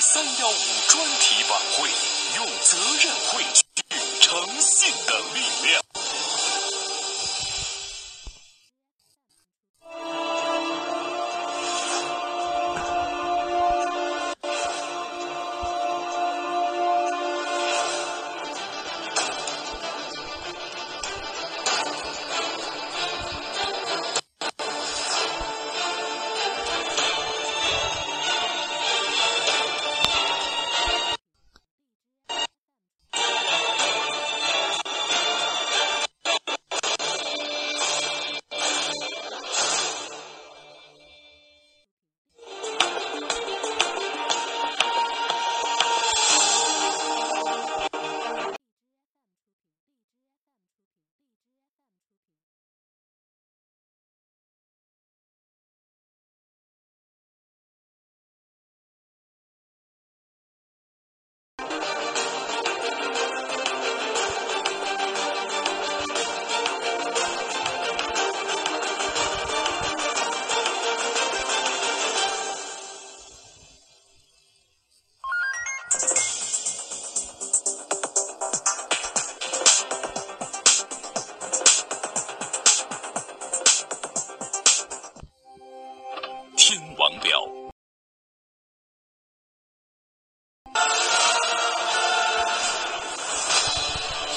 三幺五专题晚会，用责任汇聚诚信的力量。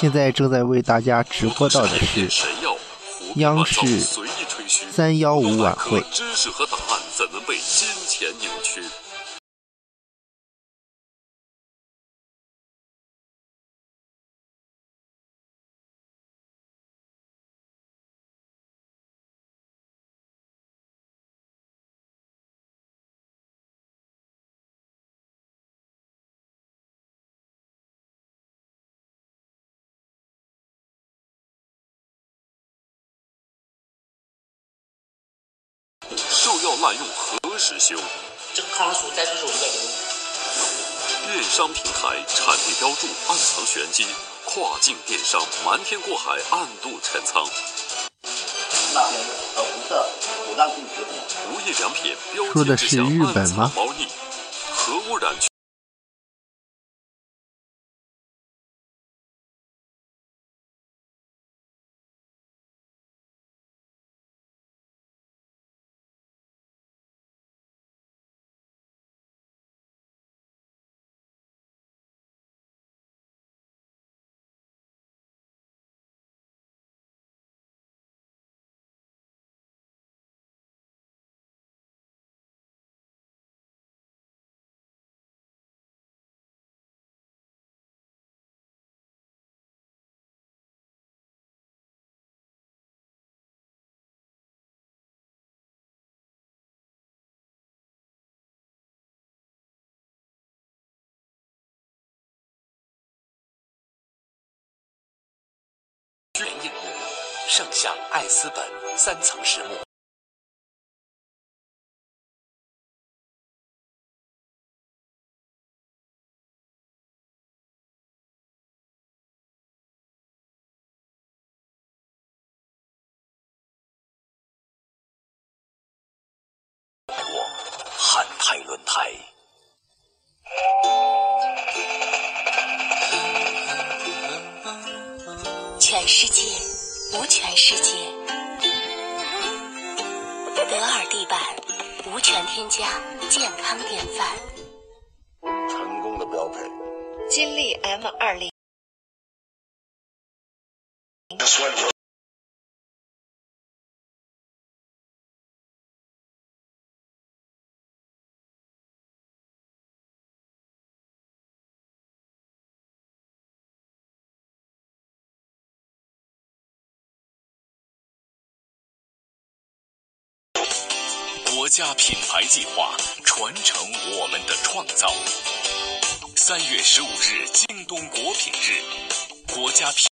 现在正在为大家直播到的是，央视三幺五晚会。知识和答案怎能被金钱扭曲？境电商瞒天过海，暗度陈仓。那边和红色五脏进食品。无印良品标说的是签之下日本吗暗藏猫腻，核污染圣象艾斯本三层实木。全添加，健康典范。成功的标配。金立 M 二零。家品牌计划，传承我们的创造。三月十五日，京东国品日，国家品。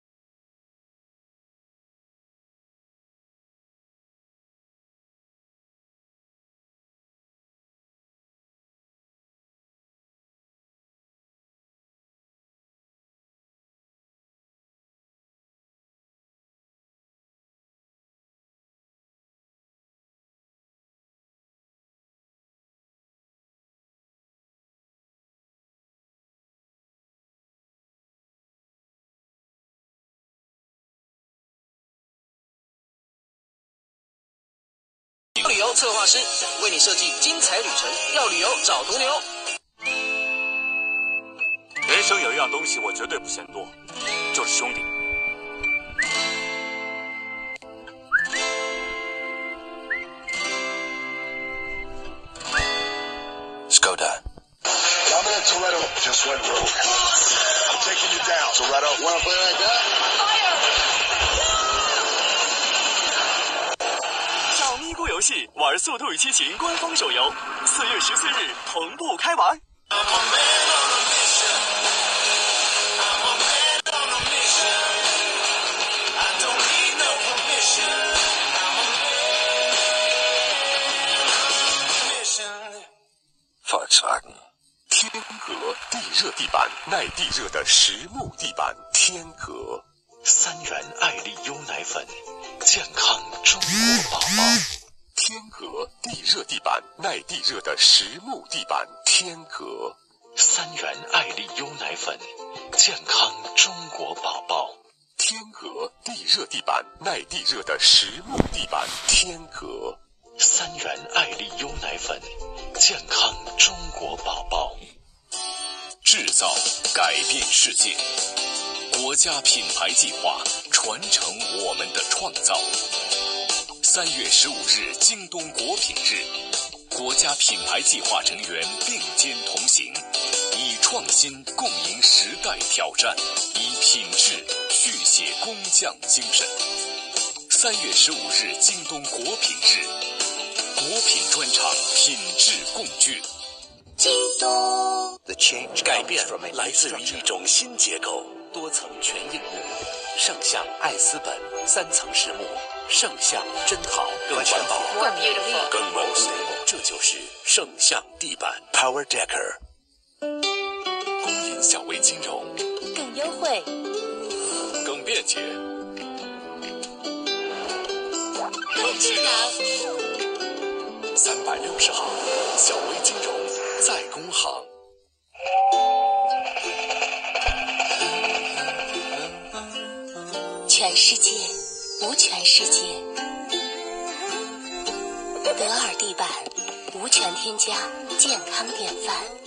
旅游策划师为你设计精彩旅程，要旅游找途牛。人生有一样东西我绝对不嫌多，就是兄弟。Skoda. Dominic Toretto just went rogue. I'm taking you down. Toretto. Wanna play like that? 游戏玩《速度与激情》官方手游，四月十四日同步开玩。Volkswagen。天格地热地板，耐地热的实木地板。天格三元爱丽优奶粉，健康中国宝宝。天格地热地板，耐地热的实木地板。天格三元爱丽优奶粉，健康中国宝宝。天格地热地板，耐地热的实木地板。天格三元爱丽优奶粉，健康中国宝宝。制造改变世界，国家品牌计划传承我们的创造。三月十五日，京东国品日，国家品牌计划成员并肩同行，以创新共赢时代挑战，以品质续写工匠精神。三月十五日，京东国品日，国品专场，品质共聚。京东。The change 改变来自于一种新结构，多层全硬木，上下爱思本三层实木，圣象真好，更环保，更 beautiful 更稳固，这就是圣象地板 Power Decker。公银小微金融更优惠，更便捷。更智能。三百六十行，小微金融在工行。全世界无醛世界，德尔地板无醛添加，健康典范。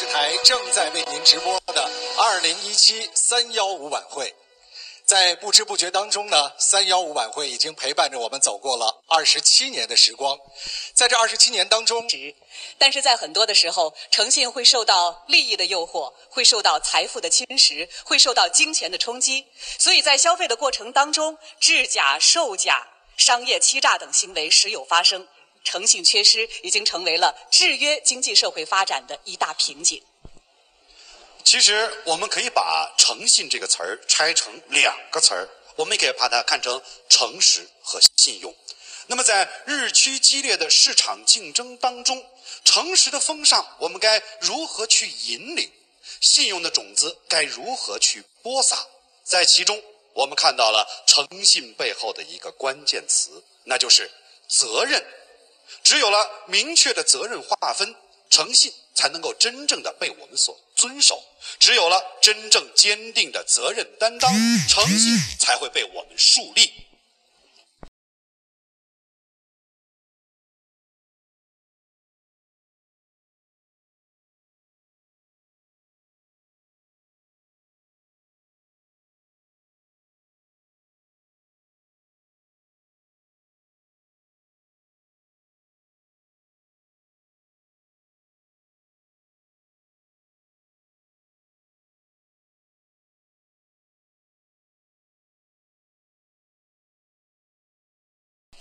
视台正在为您直播的二零一七三幺五晚会。在不知不觉当中呢，三幺五晚会已经陪伴着我们走过了二十七年的时光。在这二十七年当中，但是在很多的时候，诚信会受到利益的诱惑，会受到财富的侵蚀，会受到金钱的冲击。所以在消费的过程当中，制假、售假、商业欺诈等行为时有发生。诚信缺失已经成为了制约经济社会发展的一大瓶颈。其实我们可以把“诚信”这个词儿拆成两个词儿，我们也可以把它看成诚实和信用。那么在日趋激烈的市场竞争当中，诚实的风尚我们该如何去引领？信用的种子该如何去播撒？在其中，我们看到了诚信背后的一个关键词，那就是责任。只有了明确的责任划分，诚信才能够真正的被我们所遵守；只有了真正坚定的责任担当，诚信才会被我们树立。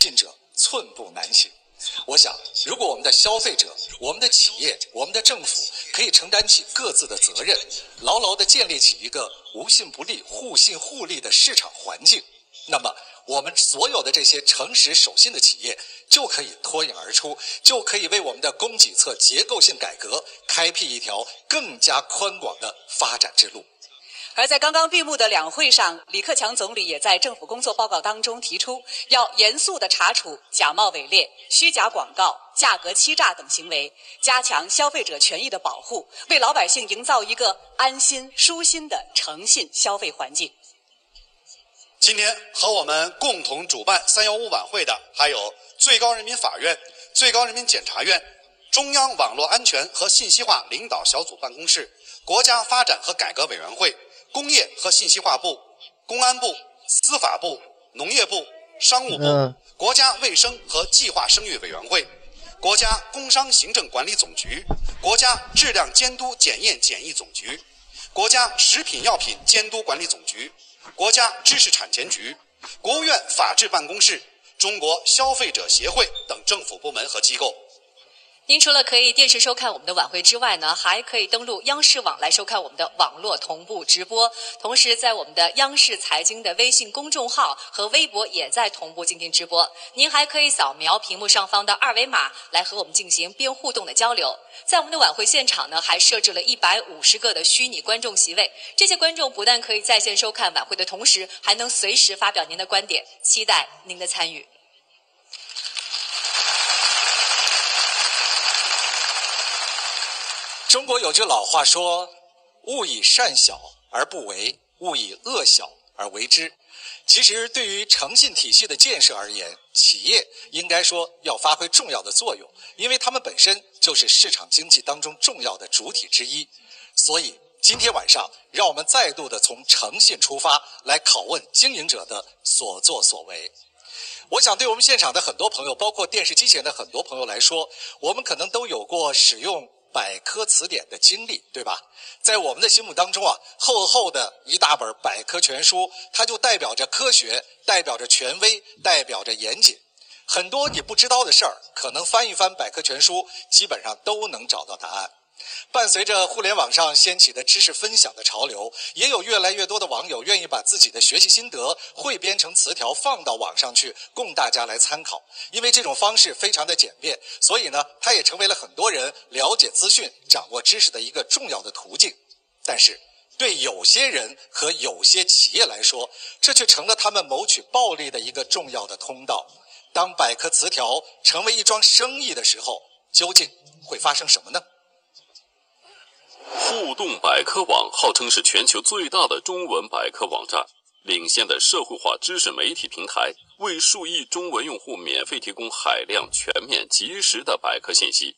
信者寸步难行。我想，如果我们的消费者、我们的企业、我们的政府可以承担起各自的责任，牢牢地建立起一个无信不立、互信互利的市场环境，那么我们所有的这些诚实守信的企业就可以脱颖而出，就可以为我们的供给侧结构性改革开辟一条更加宽广的发展之路。而在刚刚闭幕的两会上，李克强总理也在政府工作报告当中提出，要严肃地查处假冒伪劣、虚假广告、价格欺诈等行为，加强消费者权益的保护，为老百姓营造一个安心舒心的诚信消费环境。今天和我们共同主办“三幺五”晚会的，还有最高人民法院、最高人民检察院、中央网络安全和信息化领导小组办公室、国家发展和改革委员会。工业和信息化部、公安部、司法部、农业部、商务部、国家卫生和计划生育委员会、国家工商行政管理总局、国家质量监督检验检疫总局、国家食品药品监督管理总局、国家知识产权局、国务院法制办公室、中国消费者协会等政府部门和机构。您除了可以电视收看我们的晚会之外呢，还可以登录央视网来收看我们的网络同步直播。同时，在我们的央视财经的微信公众号和微博也在同步进行直播。您还可以扫描屏幕上方的二维码来和我们进行边互动的交流。在我们的晚会现场呢，还设置了一百五十个的虚拟观众席位，这些观众不但可以在线收看晚会的同时，还能随时发表您的观点，期待您的参与。中国有句老话说：“勿以善小而不为，勿以恶小而为之。”其实，对于诚信体系的建设而言，企业应该说要发挥重要的作用，因为他们本身就是市场经济当中重要的主体之一。所以，今天晚上，让我们再度的从诚信出发，来拷问经营者的所作所为。我想，对我们现场的很多朋友，包括电视机前的很多朋友来说，我们可能都有过使用。百科词典的经历，对吧？在我们的心目当中啊，厚厚的一大本百科全书，它就代表着科学，代表着权威，代表着严谨。很多你不知道的事儿，可能翻一翻百科全书，基本上都能找到答案。伴随着互联网上掀起的知识分享的潮流，也有越来越多的网友愿意把自己的学习心得汇编成词条放到网上去，供大家来参考。因为这种方式非常的简便，所以呢，它也成为了很多人了解资讯、掌握知识的一个重要的途径。但是，对有些人和有些企业来说，这却成了他们谋取暴利的一个重要的通道。当百科词条成为一桩生意的时候，究竟会发生什么呢？互动百科网号称是全球最大的中文百科网站，领先的社会化知识媒体平台，为数亿中文用户免费提供海量、全面、及时的百科信息。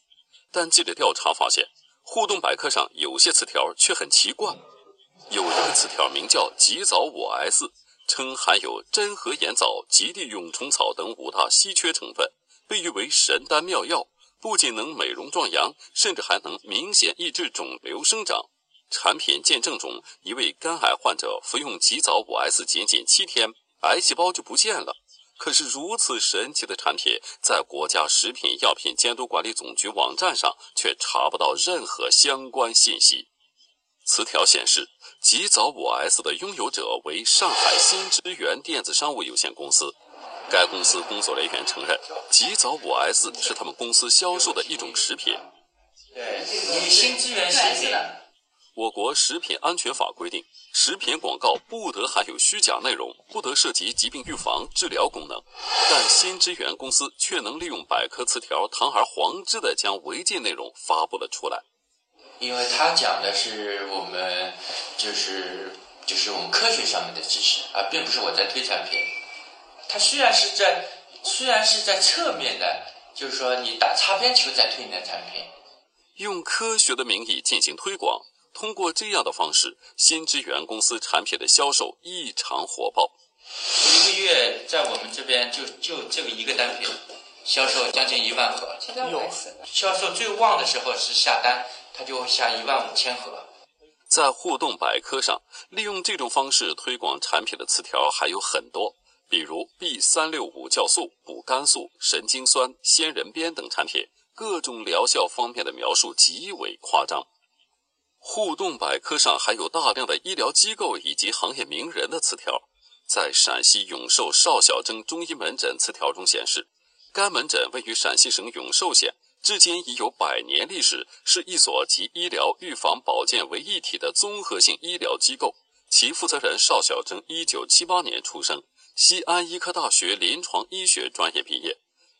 但记者调查发现，互动百科上有些词条却很奇怪。有一个词条名叫“极早五 S”，称含有真核盐藻、极地蛹虫草等五大稀缺成分，被誉为神丹妙药。不仅能美容壮阳，甚至还能明显抑制肿瘤生长。产品见证中，一位肝癌患者服用极早五 S，仅仅七天，癌细胞就不见了。可是如此神奇的产品，在国家食品药品监督管理总局网站上却查不到任何相关信息。词条显示，极早五 S 的拥有者为上海新之源电子商务有限公司。该公司工作人员承认，极早五 S 是他们公司销售的一种食品。对，你新资源食品。我国食品安全法规定，食品广告不得含有虚假内容，不得涉及疾病预防、治疗功能。但新之源公司却能利用百科词条，堂而皇之地将违禁内容发布了出来。因为他讲的是我们，就是就是我们科学上面的知识，而并不是我在推产品。他虽然是在虽然是在侧面的，就是说你打擦边球在推你的产品，用科学的名义进行推广。通过这样的方式，新之源公司产品的销售异常火爆。一个月在我们这边就就这个一个单品，销售将近一万盒。有销售最旺的时候是下单，它就下一万五千盒。在互动百科上，利用这种方式推广产品的词条还有很多，比如 B 三六五酵素、补肝素、神经酸、仙人鞭等产品，各种疗效方面的描述极为夸张。互动百科上还有大量的医疗机构以及行业名人的词条。在陕西永寿邵小珍中医门诊词条中显示，该门诊位于陕西省永寿县，至今已有百年历史，是一所集医疗、预防、保健为一体的综合性医疗机构。其负责人邵小珍，一九七八年出生，西安医科大学临床医学专业毕业。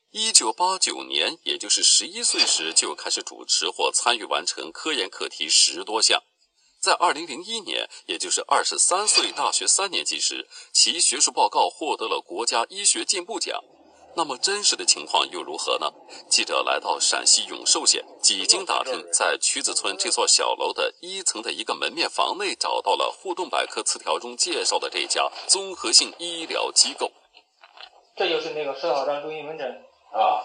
一九八九年，也就是十一岁时就开始主持或参与完成科研课题十多项。在二零零一年，也就是二十三岁大学三年级时，其学术报告获得了国家医学进步奖。那么真实的情况又如何呢？记者来到陕西永寿县，几经打听，在曲子村这座小楼的一层的一个门面房内，找到了互动百科词条中介绍的这家综合性医疗机构。这就是那个石老张中医门诊。啊，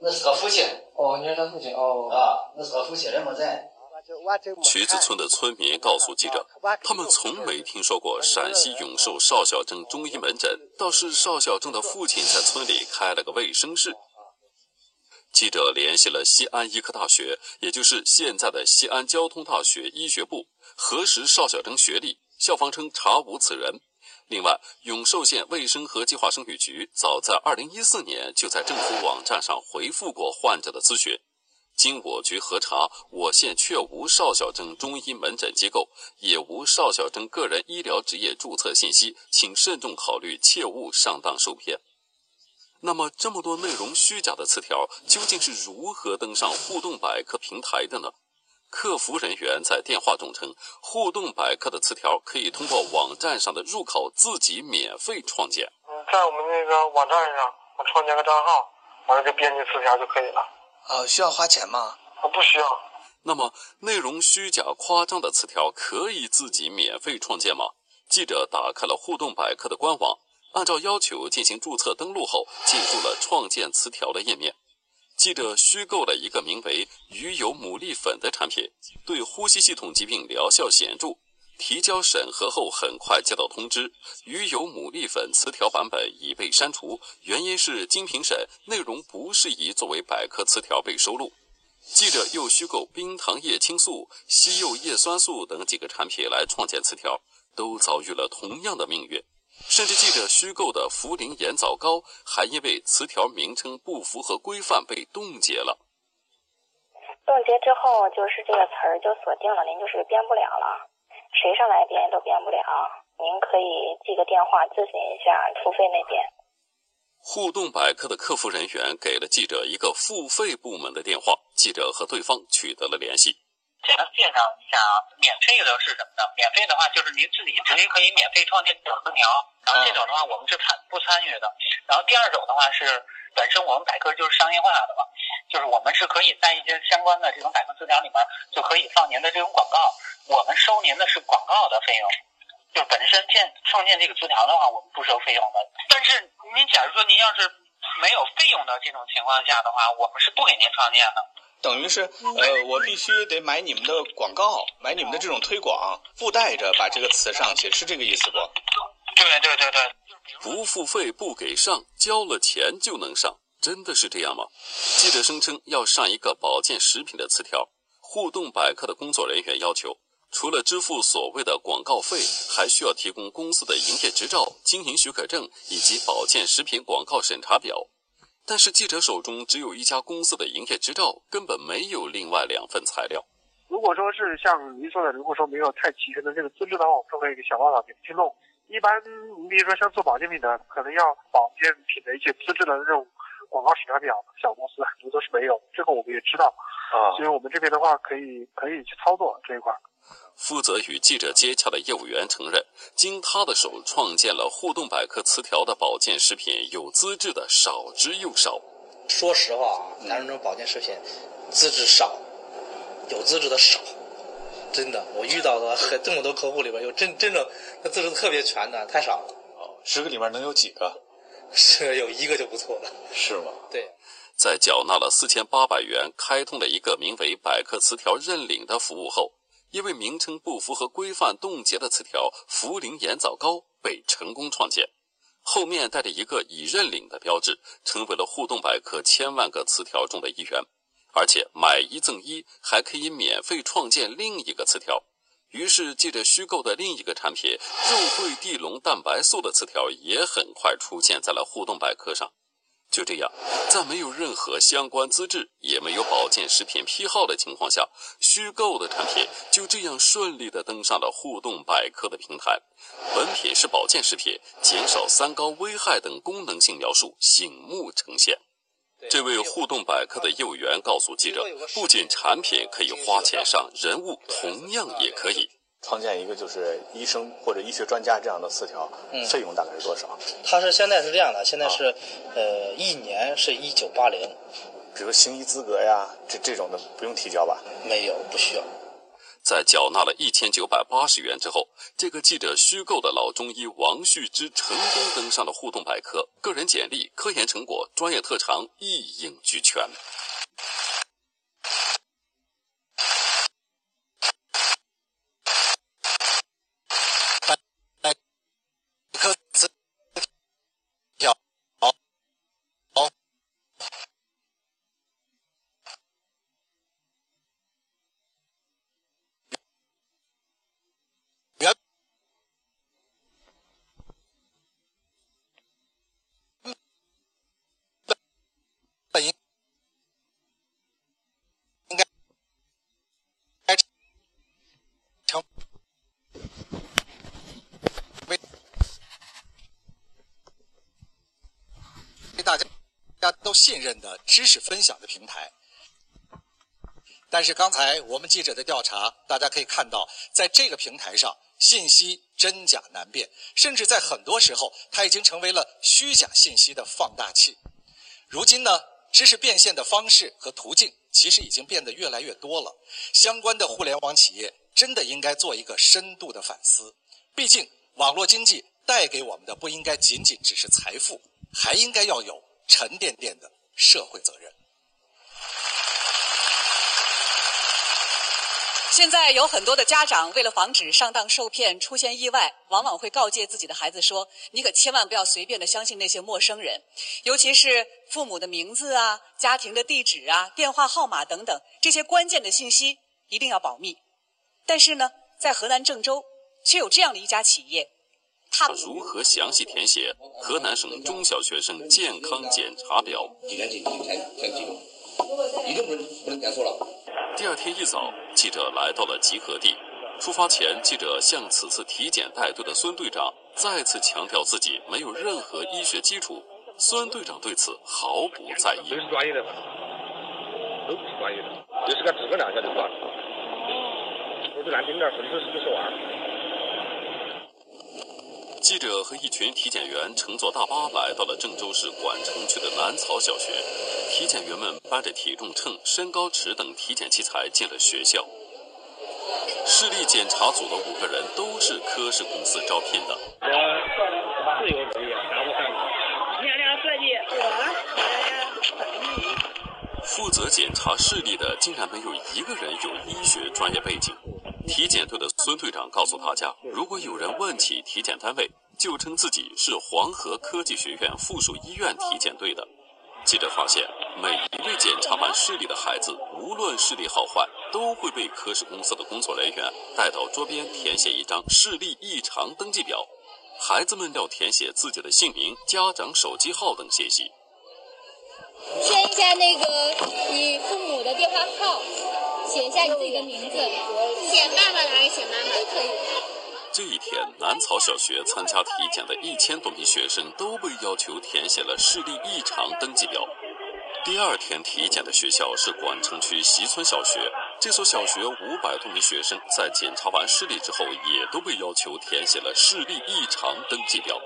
那是个父亲。哦，你是他父亲哦。啊，那是个父亲，人没在。渠子村的村民告诉记者，他们从没听说过陕西永寿邵小正中医门诊，倒是邵小正的父亲在村里开了个卫生室。记者联系了西安医科大学，也就是现在的西安交通大学医学部，核实邵小正学历，校方称查无此人。另外，永寿县卫生和计划生育局早在2014年就在政府网站上回复过患者的咨询。经我局核查，我县确无邵小珍中医门诊机构，也无邵小珍个人医疗职业注册信息，请慎重考虑，切勿上当受骗。那么，这么多内容虚假的词条，究竟是如何登上互动百科平台的呢？客服人员在电话中称，互动百科的词条可以通过网站上的入口自己免费创建。嗯，在我们那个网站上，我创建个账号，完了就编辑词条就可以了。呃，需要花钱吗？呃，不需要。那么，内容虚假夸张的词条可以自己免费创建吗？记者打开了互动百科的官网，按照要求进行注册登录后，进入了创建词条的页面。记者虚构了一个名为“鱼油牡蛎粉”的产品，对呼吸系统疾病疗效显著。提交审核后，很快接到通知，鱼油牡蛎粉词条版本已被删除，原因是经评审，内容不适宜作为百科词条被收录。记者又虚构冰糖叶青素、西柚叶酸素等几个产品来创建词条，都遭遇了同样的命运。甚至记者虚构的茯苓盐枣糕，还因为词条名称不符合规范被冻结了。冻结之后，就是这个词儿就锁定了，您就是编不了了，谁上来编都编不了。您可以记个电话咨询一下付费那边。互动百科的客服人员给了记者一个付费部门的电话，记者和对方取得了联系。简单介绍一下啊，免费的是什么呢？免费的话就是您自己直接可以免费创建小词条，然后这种的话我们是参不参与的。然后第二种的话是本身我们百科就是商业化的嘛，就是我们是可以在一些相关的这种百科词条里面就可以放您的这种广告，我们收您的是广告的费用，就本身建创建这个词条的话我们不收费用的。但是您假如说您要是没有费用的这种情况下的话，我们是不给您创建的。等于是，呃，我必须得买你们的广告，买你们的这种推广，附带着把这个词上去，是这个意思不？对对对对，不付费不给上，交了钱就能上，真的是这样吗？记者声称要上一个保健食品的词条，互动百科的工作人员要求除了支付所谓的广告费，还需要提供公司的营业执照、经营许可证以及保健食品广告审查表。但是记者手中只有一家公司的营业执照，根本没有另外两份材料。如果说是像您说的，如果说没有太齐全的这个资质的话，我们会想办法给去弄。一般你比如说像做保健品的，可能要保健品的一些资质的那种广告审查表，小公司很多都是没有，这个我们也知道啊。所以我们这边的话，可以可以去操作这一块。负责与记者接洽的业务员承认，经他的手创建了互动百科词条的保健食品，有资质的少之又少。说实话啊，咱这种保健食品资质少，有资质的少。真的，我遇到的很这么多客户里边，有真真正他资质特别全的太少了。哦，十个里面能有几个？是有一个就不错了。是吗？对。在缴纳了四千八百元，开通了一个名为“百科词条认领”的服务后，因为名称不符合规范冻结的词条“茯苓盐枣糕”被成功创建，后面带着一个已认领的标志，成为了互动百科千万个词条中的一员。而且买一赠一，还可以免费创建另一个词条。于是，借着虚构的另一个产品“肉桂地龙蛋白素”的词条，也很快出现在了互动百科上。就这样，在没有任何相关资质，也没有保健食品批号的情况下，虚构的产品就这样顺利地登上了互动百科的平台。本品是保健食品，减少三高危害等功能性描述醒目呈现。这位互动百科的业务员告诉记者，不仅产品可以花钱上，人物同样也可以创建一个就是医生或者医学专家这样的词条，费用大概是多少？他是现在是这样的，现在是呃一年是一九八零，比如行医资格呀，这这种的不用提交吧？没有，不需要。在缴纳了一千九百八十元之后，这个记者虚构的老中医王旭之成功登上了互动百科，个人简历、科研成果、专业特长一应俱全。信任的知识分享的平台，但是刚才我们记者的调查，大家可以看到，在这个平台上，信息真假难辨，甚至在很多时候，它已经成为了虚假信息的放大器。如今呢，知识变现的方式和途径其实已经变得越来越多了，相关的互联网企业真的应该做一个深度的反思。毕竟，网络经济带给我们的不应该仅仅只是财富，还应该要有。沉甸甸的社会责任。现在有很多的家长为了防止上当受骗、出现意外，往往会告诫自己的孩子说：“你可千万不要随便的相信那些陌生人，尤其是父母的名字啊、家庭的地址啊、电话号码等等这些关键的信息一定要保密。”但是呢，在河南郑州却有这样的一家企业。他如何详细填写河南省中小学生健康检查表？第二天一早，记者来到了集合地。出发前，记者向此次体检带队的孙队长再次强调自己没有任何医学基础。孙队长对此毫不在意。都是专业的，都不是专业的，就是个诸葛亮晓得不？说句难听点，纯粹是个小娃。记者和一群体检员乘坐大巴来到了郑州市管城区的南草小学，体检员们搬着体重秤、身高尺等体检器材进了学校。视力检查组的五个人都是科室公司招聘的。我自由职业，干不干？年龄设计，我负责检查视力的竟然没有一个人有医学专业背景。体检队的孙队长告诉大家，如果有人问起体检单位，就称自己是黄河科技学院附属医院体检队的。记者发现，每一位检查完视力的孩子，无论视力好坏，都会被科室公司的工作人员带到桌边填写一张视力异常登记表。孩子们要填写自己的姓名、家长手机号等信息。填一下那个你父母的电话号，写一下你自己的名字，写爸爸还是写妈妈都可以。这一天，南草小学参加体检的一千多名学生都被要求填写了视力异常登记表。第二天体检的学校是管城区西村小学，这所小学五百多名学生在检查完视力之后，也都被要求填写了视力异常登记表。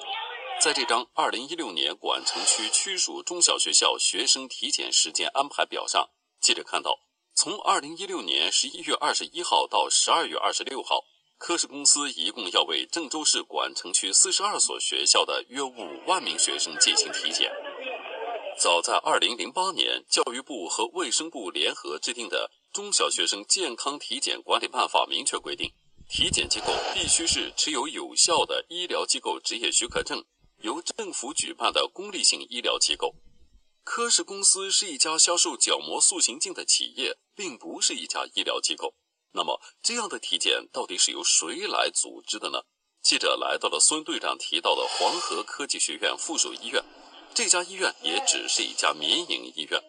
在这张二零一六年管城区区属中小学校学生体检时间安排表上，记者看到，从2016年11月21号到12月26号。科室公司一共要为郑州市管城区四十二所学校的约五万名学生进行体检。早在二零零八年，教育部和卫生部联合制定的《中小学生健康体检管理办法》明确规定，体检机构必须是持有有效的医疗机构执业许可证、由政府举办的公立性医疗机构。科室公司是一家销售角膜塑形镜的企业，并不是一家医疗机构。那么，这样的体检到底是由谁来组织的呢？记者来到了孙队长提到的黄河科技学院附属医院，这家医院也只是一家民营医院。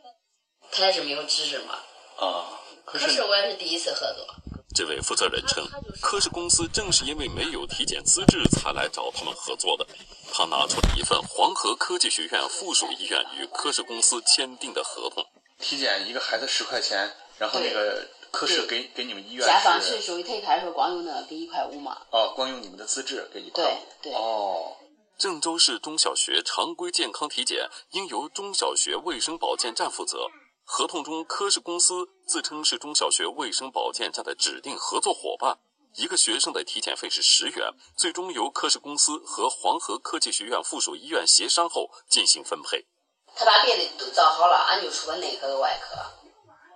他是没有资质嘛？啊，可是我也是第一次合作。这位负责人称，科室公司正是因为没有体检资质，才来找他们合作的。他拿出了一份黄河科技学院附属医院与科室公司签订的合同。体检一个孩子十块钱，然后那个。科室给给你们医院甲方是属于他一开始光用那给一块五嘛？哦，光用你们的资质给一块五。对对。哦。郑州市中小学常规健康体检应由中小学卫生保健站负责。合同中，科室公司自称是中小学卫生保健站的指定合作伙伴。一个学生的体检费是十元，最终由科室公司和黄河科技学院附属医院协商后进行分配。他把别的都找好了，俺就出个内科和外科。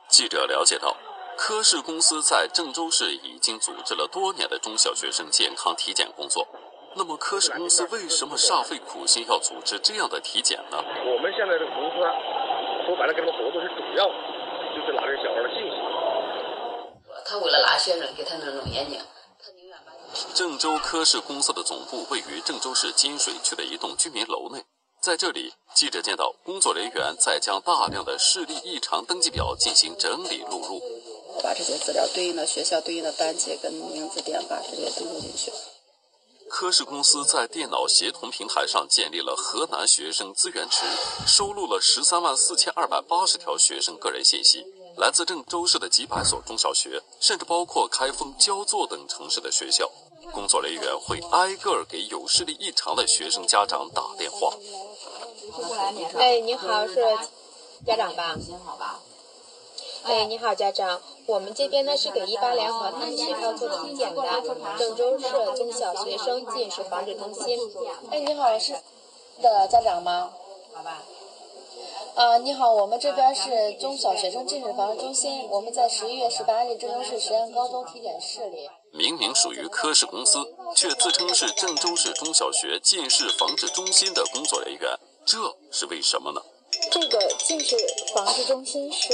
记者了解到。科室公司在郑州市已经组织了多年的中小学生健康体检工作。那么，科室公司为什么煞费苦心要组织这样的体检呢？我们现在的公司说白了，跟他们合作是主要就是拿这小孩的信息。他为了拿学生，给他弄弄眼睛。郑州科室公司的总部位于郑州市金水区的一栋居民楼内。在这里，记者见到工作人员在将大量的视力异常登记表进行整理录入。把这些资料对应的学校、对应的班级跟名字、电话直接登录进去。科室公司在电脑协同平台上建立了河南学生资源池，收录了十三万四千二百八十条学生个人信息，来自郑州市的几百所中小学，甚至包括开封、焦作等城市的学校。工作人员会挨个给有视力异常的学生家长打电话。哎，你好，是家长吧？你好吧？哎，你好，家长，我们这边呢是给一八联合他们学校做体检的，郑州市中小学生近视防治中心。哎，你好，是的家长吗？好吧。啊，你好，我们这边是中小学生近视防治中心，我们在十一月十八日郑州市实验高中体检室里。明明属于科室公司，却自称是郑州市中小学近视防治中心的工作人员，这是为什么呢？这个近视防治中心是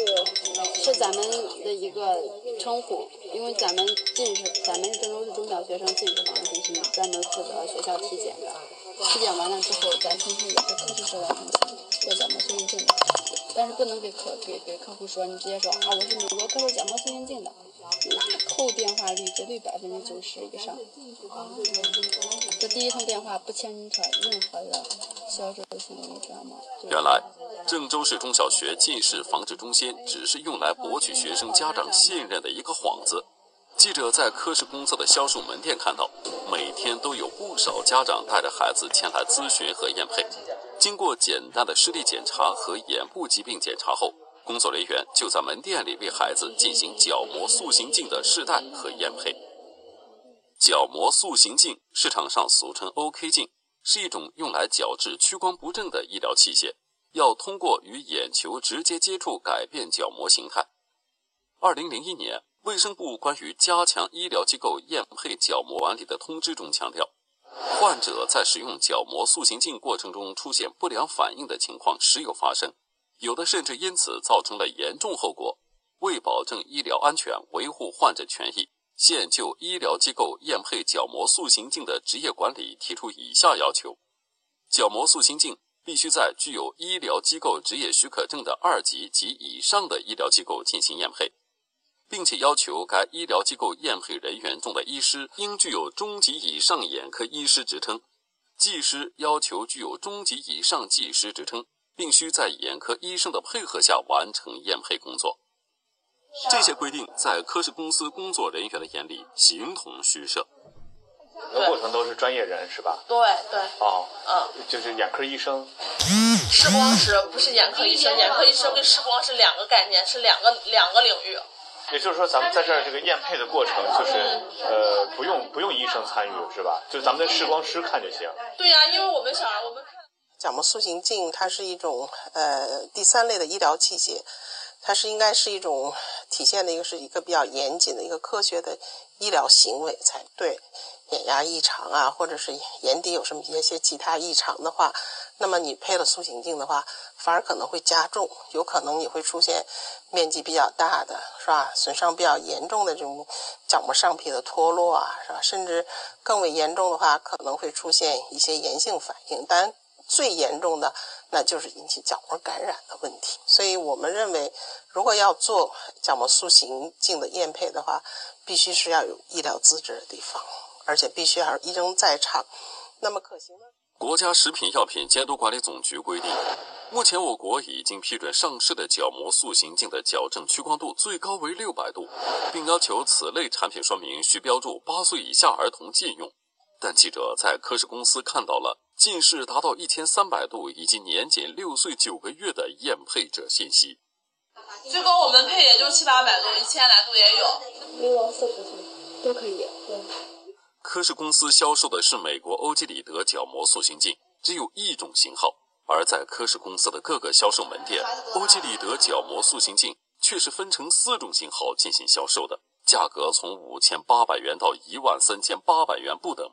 是咱们的一个称呼，因为咱们近视，咱们郑州市中小学生近视防治中心专门负责学校体检的，体检完了之后，咱重新也会科室收到申请，做角膜塑形镜的，但是不能给客给给客户说，你直接说啊，我是美国科室角膜塑形镜的，后电话率绝对百分之九十以上，这第一通电话不牵扯任何的销售行为，知道吗？原来。郑州市中小学近视防治中心只是用来博取学生家长信任的一个幌子。记者在科室公司的销售门店看到，每天都有不少家长带着孩子前来咨询和验配。经过简单的视力检查和眼部疾病检查后，工作人员就在门店里为孩子进行角膜塑形镜的试戴和验配。角膜塑形镜市场上俗称 OK 镜，是一种用来矫治屈光不正的医疗器械。要通过与眼球直接接触改变角膜形态。二零零一年，卫生部关于加强医疗机构验配角膜管理的通知中强调，患者在使用角膜塑形镜过程中出现不良反应的情况时有发生，有的甚至因此造成了严重后果。为保证医疗安全，维护患者权益，现就医疗机构验配角膜塑形镜的职业管理提出以下要求：角膜塑形镜必须在具有医疗机构执业许可证的二级及以上的医疗机构进行验配，并且要求该医疗机构验配人员中的医师应具有中级以上眼科医师职称，技师要求具有中级以上技师职称，并需在眼科医生的配合下完成验配工作。这些规定在科室公司工作人员的眼里形同虚设。整个过程都是专业人是吧？对对。哦，嗯，就是眼科医生。视光师不是眼科医生，眼科医生跟视光是两个概念，是两个两个领域。也就是说，咱们在这儿这个验配的过程，就是呃，不用不用医生参与是吧？就是咱们的视光师看就行。对呀、因为我们小孩我们看。角膜塑形镜它是一种呃第三类的医疗器械，它是应该是一种体现的一个是一个比较严谨的一个科学的医疗行为才对。眼压异常啊，或者是眼底有什么一些其他异常的话，那么你配了塑形镜的话，反而可能会加重，有可能你会出现面积比较大的，是吧？损伤比较严重的这种角膜上皮的脱落啊，是吧？甚至更为严重的话，可能会出现一些炎性反应。当然，最严重的那就是引起角膜感染的问题。所以我们认为，如果要做角膜塑形镜的验配的话，必须是要有医疗资质的地方。而且必须要医生在场。那么可行吗？国家食品药品监督管理总局规定，目前我国已经批准上市的角膜塑形镜的矫正屈光度最高为六百度，并要求此类产品说明需标注八岁以下儿童禁用。但记者在科室公司看到了近视达到一千三百度以及年仅六岁九个月的验配者信息。最高我们配也就七八百度，一千来度也有。六到四十岁都可以。对。科氏公司销售的是美国欧几里德角膜塑形镜，只有一种型号；而在科氏公司的各个销售门店，欧几里德角膜塑形镜却是分成四种型号进行销售的，价格从五千八百元到一万三千八百元不等。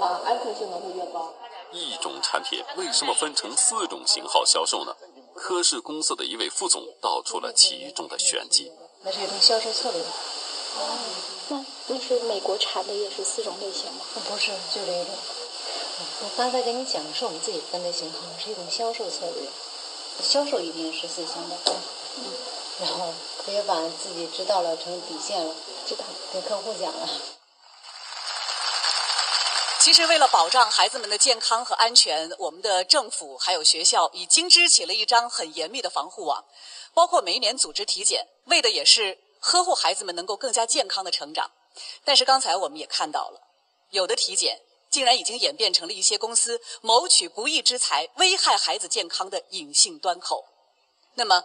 啊，安全性能会越高。一种产品为什么分成四种型号销售呢？科氏公司的一位副总道出了其中的玄机。那是一种销售策略。哦，那那是美国产的也是四种类型吗？不是，就这一种。我刚才跟你讲的是我们自己分的型号，是一种销售策略。销售一定是四型的，嗯，然后可以把自己知道了成底线了，知道跟客户讲了。其实，为了保障孩子们的健康和安全，我们的政府还有学校已经织起了一张很严密的防护网，包括每一年组织体检，为的也是呵护孩子们能够更加健康的成长。但是刚才我们也看到了，有的体检竟然已经演变成了一些公司谋取不义之财、危害孩子健康的隐性端口。那么，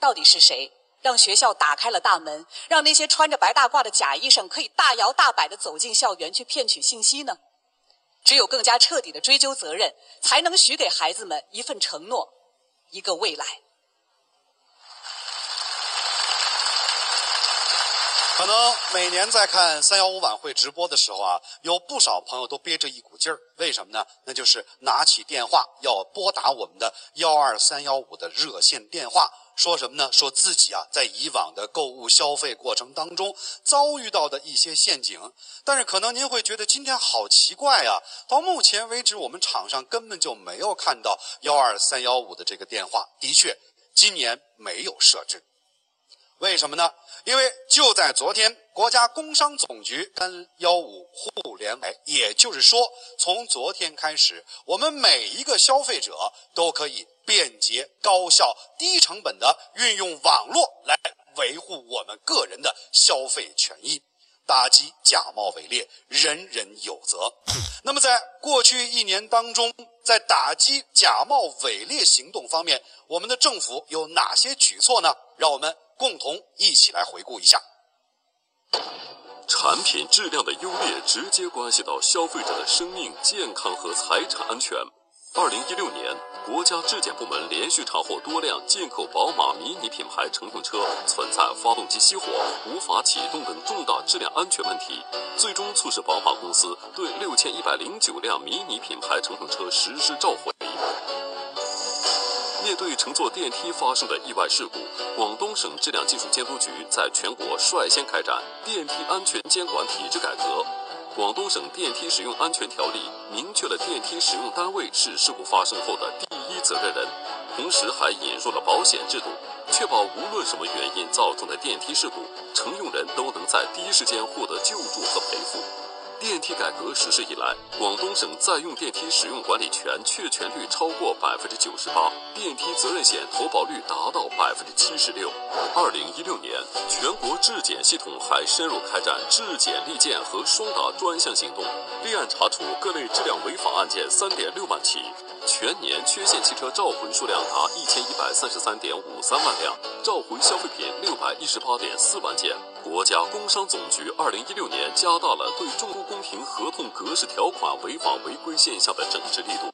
到底是谁让学校打开了大门，让那些穿着白大褂的假医生可以大摇大摆地走进校园去骗取信息呢？只有更加彻底的追究责任，才能许给孩子们一份承诺，一个未来。可能每年在看三幺五晚会直播的时候啊，有不少朋友都憋着一股劲儿，为什么呢？那就是拿起电话要拨打我们的幺二三幺五的热线电话，说什么呢？说自己啊在以往的购物消费过程当中遭遇到的一些陷阱。但是可能您会觉得今天好奇怪啊，到目前为止我们场上根本就没有看到幺二三幺五的这个电话。的确，今年没有设置。为什么呢？因为就在昨天，国家工商总局跟幺五互联网，也就是说，从昨天开始，我们每一个消费者都可以便捷、高效、低成本的运用网络来维护我们个人的消费权益，打击假冒伪劣，人人有责。那么，在过去一年当中，在打击假冒伪劣行动方面，我们的政府有哪些举措呢？让我们。共同一起来回顾一下，产品质量的优劣直接关系到消费者的生命健康和财产安全。二零一六年，国家质检部门连续查获多辆进口宝马迷你品牌乘用车存在发动机熄火、无法启动等重大质量安全问题，最终促使宝马公司对六千一百零九辆迷你品牌乘用车实施召回。面对乘坐电梯发生的意外事故，广东省质量技术监督局在全国率先开展电梯安全监管体制改革。广东省电梯使用安全条例明确了电梯使用单位是事故发生后的第一责任人，同时还引入了保险制度，确保无论什么原因造成的电梯事故，乘用人都能在第一时间获得救助和赔付。电梯改革实施以来，广东省在用电梯使用管理权确权率超过百分之九十八，电梯责任险投保率达到百分之七十六。二零一六年，全国质检系统还深入开展质检立件和双打专项行动，立案查处各类质量违法案件三点六万起，全年缺陷汽车召回数量达一千一百三十三点五三万辆，召回消费品六百一十八点四万件。国家工商总局二零一六年加大了对重不公平合同格式条款违法违规现象的整治力度，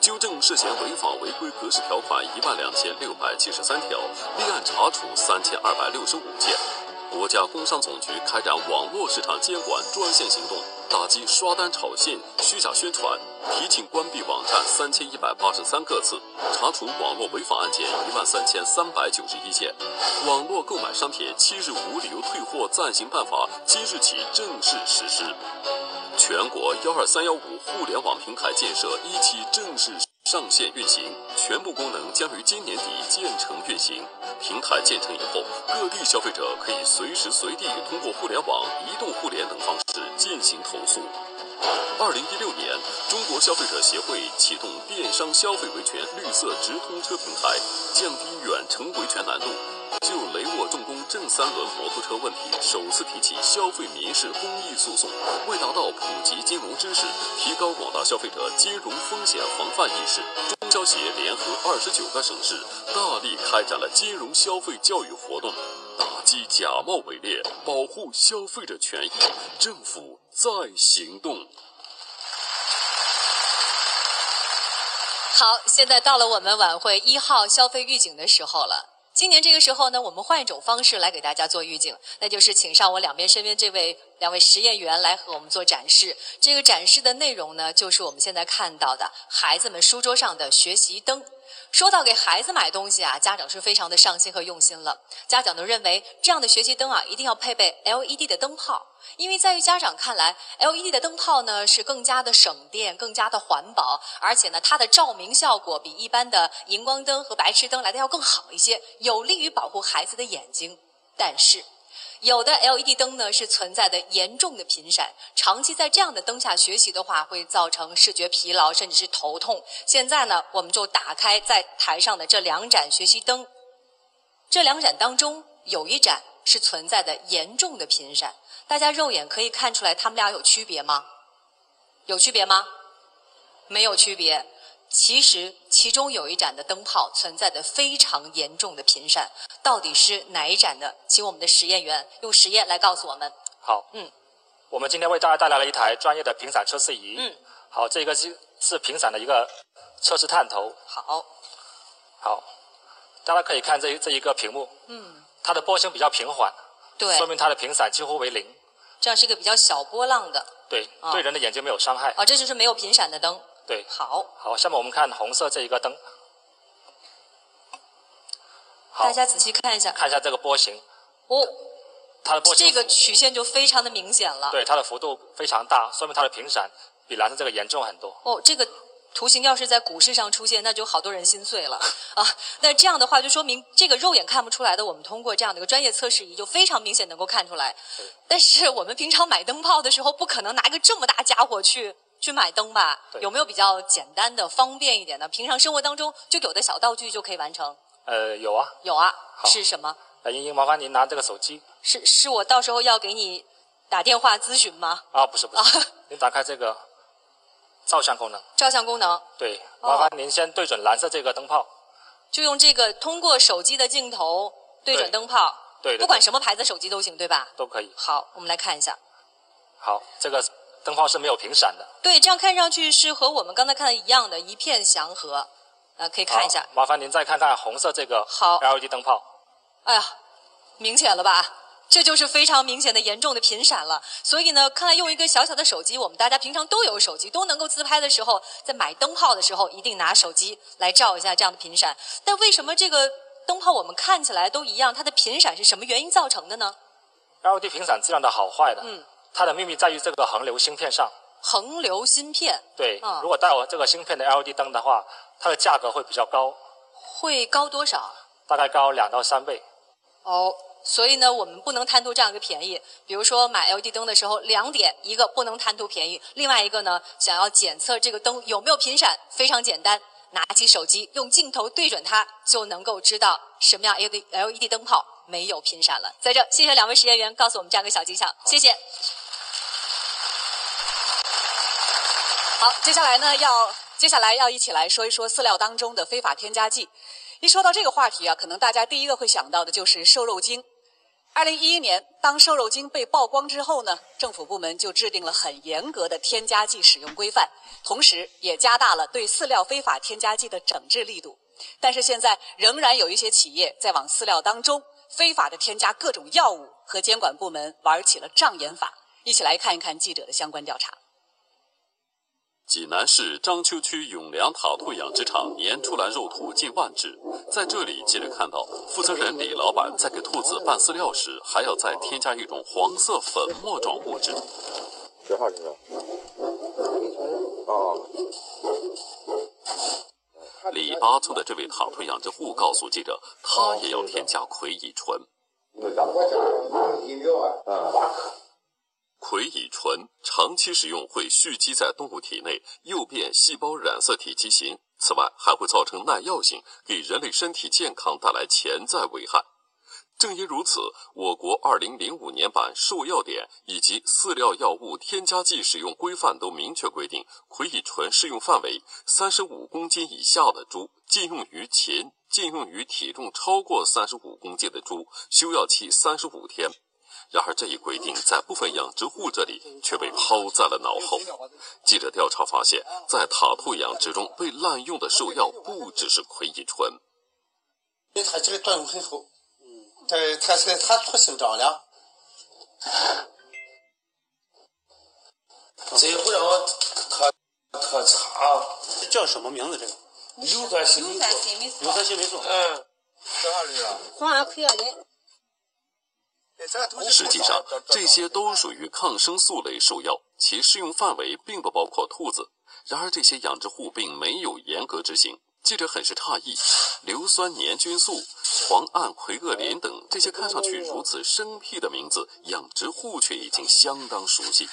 纠正涉嫌违法违规格式条款一万两千六百七十三条，立案查处三千二百六十五件。国家工商总局开展网络市场监管专项行动，打击刷单炒信、虚假宣传，提请关闭网站三千一百八十三个次，查处网络违法案件一万三千三百九十一件。网络购买商品七日无理由退货暂行办法今日起正式实施。全国幺二三幺五互联网平台建设一期正式上线运行，全部功能将于今年底建成运行。平台建成以后，各地消费者可以随时随地通过互联网、移动互联等方式进行投诉。二零一六年，中国消费者协会启动电商消费维权绿色直通车平台，降低远程维权难度。就雷沃重工正三轮摩托车问题，首次提起消费民事公益诉讼。为达到普及金融知识，提高广大消费者金融风险防范意识，中消协联合二十九个省市，大力开展了金融消费教育活动，打击假冒伪劣，保护消费者权益。政府在行动。好，现在到了我们晚会一号消费预警的时候了。今年这个时候呢，我们换一种方式来给大家做预警，那就是请上我两边身边这位两位实验员来和我们做展示。这个展示的内容呢，就是我们现在看到的孩子们书桌上的学习灯。说到给孩子买东西啊，家长是非常的上心和用心了。家长都认为这样的学习灯啊，一定要配备 LED 的灯泡，因为在于家长看来，LED 的灯泡呢是更加的省电、更加的环保，而且呢它的照明效果比一般的荧光灯和白炽灯来的要更好一些，有利于保护孩子的眼睛。但是，有的 LED 灯呢是存在的严重的频闪，长期在这样的灯下学习的话，会造成视觉疲劳，甚至是头痛。现在呢，我们就打开在台上的这两盏学习灯，这两盏当中有一盏是存在的严重的频闪，大家肉眼可以看出来它们俩有区别吗？有区别吗？没有区别。其实其中有一盏的灯泡存在的非常严重的频闪，到底是哪一盏呢？请我们的实验员用实验来告诉我们。好，嗯，我们今天为大家带来了一台专业的频闪测试仪。嗯，好，这个是是频闪的一个测试探头。好，好，大家可以看这这一个屏幕，嗯，它的波形比较平缓，对，说明它的频闪几乎为零。这样是一个比较小波浪的。对，啊对人的眼睛没有伤害。啊，这就是没有频闪的灯。对，好，好，下面我们看红色这一个灯，好大家仔细看一下，看一下这个波形，哦，它的波形这个曲线就非常的明显了。对它的幅度非常大，说明它的频闪比蓝色这个严重很多。哦，这个图形要是在股市上出现，那就好多人心碎了啊！那这样的话，就说明这个肉眼看不出来的，我们通过这样的一个专业测试仪，就非常明显能够看出来。但是我们平常买灯泡的时候，不可能拿一个这么大家伙去去买灯吧？有没有比较简单的、方便一点的？平常生活当中就有的小道具就可以完成？呃，有啊，有啊，是什么？呃，莹莹，麻烦您拿这个手机是是我到时候要给你打电话咨询吗？啊，不是不是，您打开这个照相功能，照相功能对，哦麻烦您先对准蓝色这个灯泡，就用这个通过手机的镜头对准灯泡，对不管什么牌子手机都行，对吧？都可以。好，我们来看一下。好，这个灯泡是没有频闪的。对，这样看上去是和我们刚才看的一样的，一片祥和。呃，可以看一下。麻烦您再看看红色这个好 LED 灯泡。哎呀，明显了吧？这就是非常明显的严重的频闪了。所以呢，看来用一个小小的手机，我们大家平常都有手机，都能够自拍的时候，在买灯泡的时候，一定拿手机来照一下这样的频闪。但为什么这个灯泡我们看起来都一样？它的频闪是什么原因造成的呢？LED 频闪质量的好坏的，嗯，它的秘密在于这个横流芯片上。横流芯片。对，嗯、如果带有这个芯片的 LED 灯的话，它的价格会比较高。会高多少？大概高两到三倍。哦，所以呢，我们不能贪图这样一个便宜。比如说买 LED 灯的时候，两点：一个不能贪图便宜，另外一个呢，想要检测这个灯有没有频闪，非常简单，拿起手机，用镜头对准它，就能够知道什么样 LED LED 灯泡没有频闪了。在这，谢谢两位实验员告诉我们这样一个小技巧，谢谢。好，接下来呢，要接下来要一起来说一说饲料当中的非法添加剂。一说到这个话题啊，可能大家第一个会想到的就是瘦肉精。二零一一年，当瘦肉精被曝光之后呢，政府部门就制定了很严格的添加剂使用规范，同时也加大了对饲料非法添加剂的整治力度。但是现在仍然有一些企业在往饲料当中非法的添加各种药物，和监管部门玩起了障眼法。一起来看一看记者的相关调查。济南市章丘区永良塔兔养殖场年出栏肉兔近万只，在这里记者看到，负责人李老板在给兔子拌饲料时，还要再添加一种黄色粉末状物质。几号这个？哦。李八村的这位塔兔养殖户告诉记者，他也要添加葵乙醇。葵乙醇长期使用会蓄积在动物体内，诱变细胞染色体畸形。此外，还会造成耐药性，给人类身体健康带来潜在危害。正因如此，我国2005年版兽药典以及饲料药物添加剂使用规范都明确规定，葵乙醇适用范围35公斤以下的猪禁用于禽，禁用于体重超过35公斤的猪，休药期35天。然而，这一规定在部分养殖户这里却被抛在了脑后。记者调查发现，在塔兔养殖中被滥用的兽药不只是葵乙醇，因为它这个作用很好，嗯，它它是它促性张良，这也不让特特差。这叫什么名字？这个硫酸新霉素，硫酸新霉素。嗯，这啥这个？黄葵药的。实际上，这些都属于抗生素类兽药，其适用范围并不包括兔子。然而，这些养殖户并没有严格执行。记者很是诧异，硫酸粘菌素、磺胺喹恶林等这些看上去如此生僻的名字，养殖户却已经相当熟悉。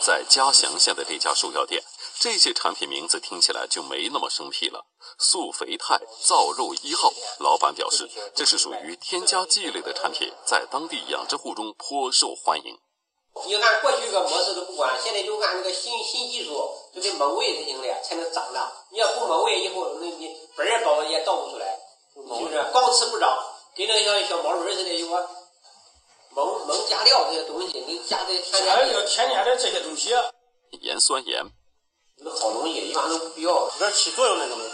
在嘉祥县的这家兽药店，这些产品名字听起来就没那么生僻了。速肥肽造肉一号，老板表示，这是属于添加剂类的产品，在当地养殖户中颇受欢迎。你按过去个模式都不管，现在就按那个新新技术，就得蒙喂才行了，才能长大。你要不蒙喂，以后那你本儿包也倒不出来，是不是？光吃不长，跟那个小毛驴似的，有个蒙蒙加料这些东西，你加的添加要添加的这些东西，盐酸盐。那好东西一般都不必要，这起作用那个没必要是吧？哎。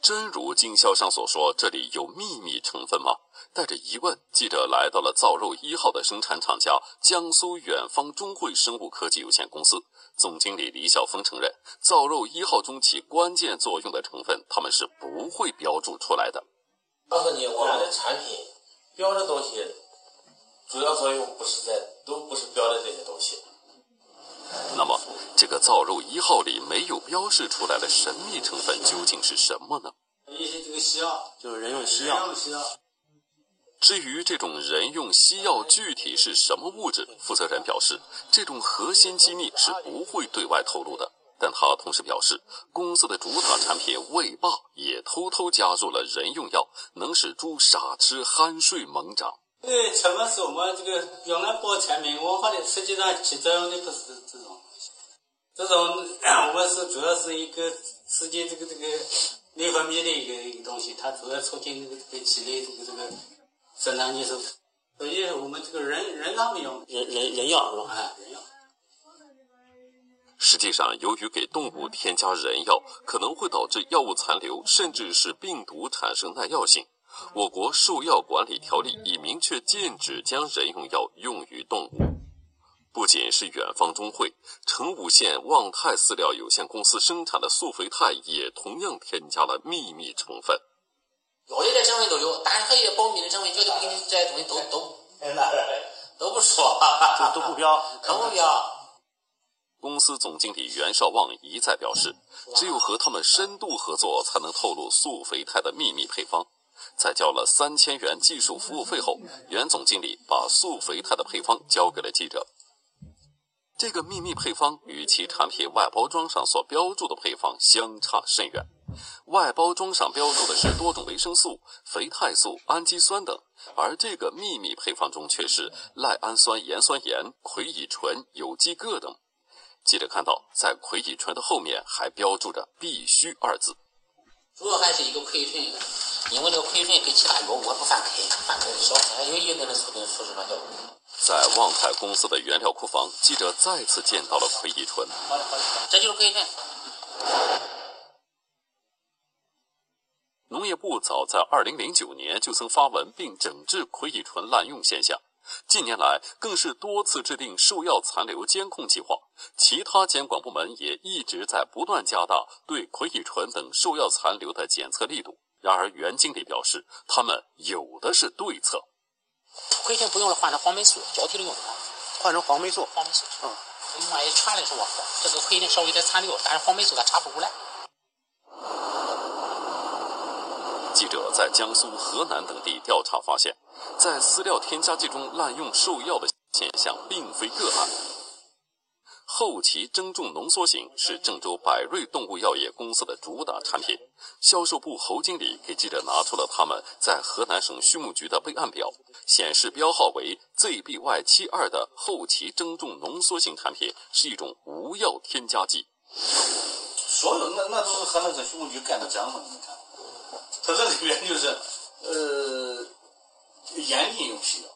真如经销商所说，这里有秘密成分吗？带着疑问，记者来到了造肉一号的生产厂家江苏远方中汇生物科技有限公司。总经理李晓峰承认，造肉一号中起关键作用的成分，他们是不会标注出来的。告诉你，我们的产品标的东西，主要作用不是在，都不是标的这些东西。那么，这个造肉一号里没有标示出来的神秘成分究竟是什么呢？一些这个西药，就是人用西药。至于这种人用西药具体是什么物质，负责人表示，这种核心机密是不会对外透露的。但他同时表示，公司的主打产品胃霸也偷偷加入了人用药，能使猪傻吃酣睡猛长。这个成分是我们这个用来保产品文化的，实际上起作用的不是这种东西。这种 我们是主要是一个刺激这个这个内分泌的一个一个东西，它主要促进这个这个体内这个这个生长激素。所以我们这个人人他们用人人人药是吧？哎，人药。实际上，由于给动物添加人药，可能会导致药物残留，甚至使病毒产生耐药性。我国兽药管理条例已明确禁止将人用药用于动物。不仅是远方中汇，成武县旺泰饲料有限公司生产的速肥肽也同样添加了秘密成分。有一点成分都有，但是还有一些保密的成分，绝对不给你这些东西都都都不说，都不标，都不标。公司总经理袁绍旺一再表示，只有和他们深度合作，才能透露速肥肽的秘密配方。在交了三千元技术服务费后，袁总经理把速肥肽的配方交给了记者。这个秘密配方与其产品外包装上所标注的配方相差甚远。外包装上标注的是多种维生素、肥肽素、氨基酸等，而这个秘密配方中却是赖氨酸盐酸盐、葵乙醇、有机铬等。记者看到，在葵乙醇的后面还标注着“必须”二字。主要还是一个葵醇，因为这个葵醇跟其他药物不犯开，犯开的少，还有一定的促进促使效果。在旺泰公司的原料库房，记者再次见到了奎乙醇。好的，好的，这就是葵乙醇。农业部早在2009年就曾发文并整治葵乙醇滥用现象，近年来更是多次制定兽药残留监控计划，其他监管部门也一直在不断加大对葵乙醇等兽药残留的检测力度。然而，袁经理表示，他们有的是对策。葵乙醇不用了，换成黄霉素，交替的用。换成黄霉素。黄霉素，嗯，万一传的时候，这个葵乙醇稍微有点残留，但是黄霉素它查不出来。记者在江苏、河南等地调查发现，在饲料添加剂中滥用兽药的现象并非个案。后期增重浓缩型是郑州百瑞动物药业公司的主打产品。销售部侯经理给记者拿出了他们在河南省畜牧局的备案表，显示标号为 ZBY 七二的后期增重浓缩型产品是一种无药添加剂。所有那那都是河南省畜牧局干的账嘛？你看。它这里面就是，呃，严禁用西药。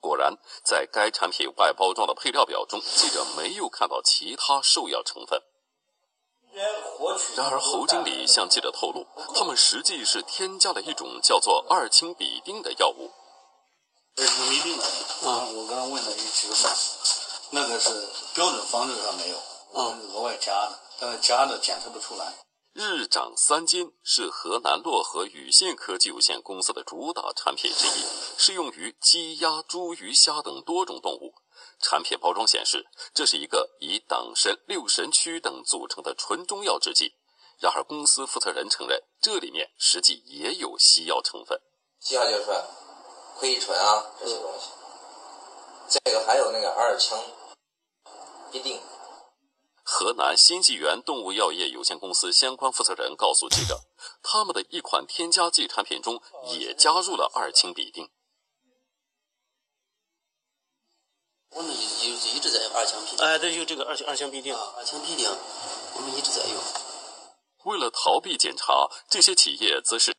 果然，在该产品外包装的配料表中，记者没有看到其他兽药成分。然而，侯经理向记者透露，他们实际是添加了一种叫做二氢吡啶的药物。二氢吡啶啊，我刚刚问了一几个，那个是标准方子上没有，我是额外加的，但是加的检测不出来。日长三金是河南漯河宇信科技有限公司的主打产品之一，适用于鸡、鸭、猪、鱼、虾等多种动物。产品包装显示，这是一个以党参、六神曲等组成的纯中药制剂。然而，公司负责人承认，这里面实际也有西药成分。西药就是葵乙醇啊这些东西，这个还有那个二氢吡啶。河南新纪元动物药业有限公司相关负责人告诉记者，他们的一款添加剂产品中也加入了二氢吡啶。我们一一一直在用二氢吡啶。哎，对，就这个二二氢吡啶。二氢吡啶，我们一直在用。为了逃避检查，这些企业则是。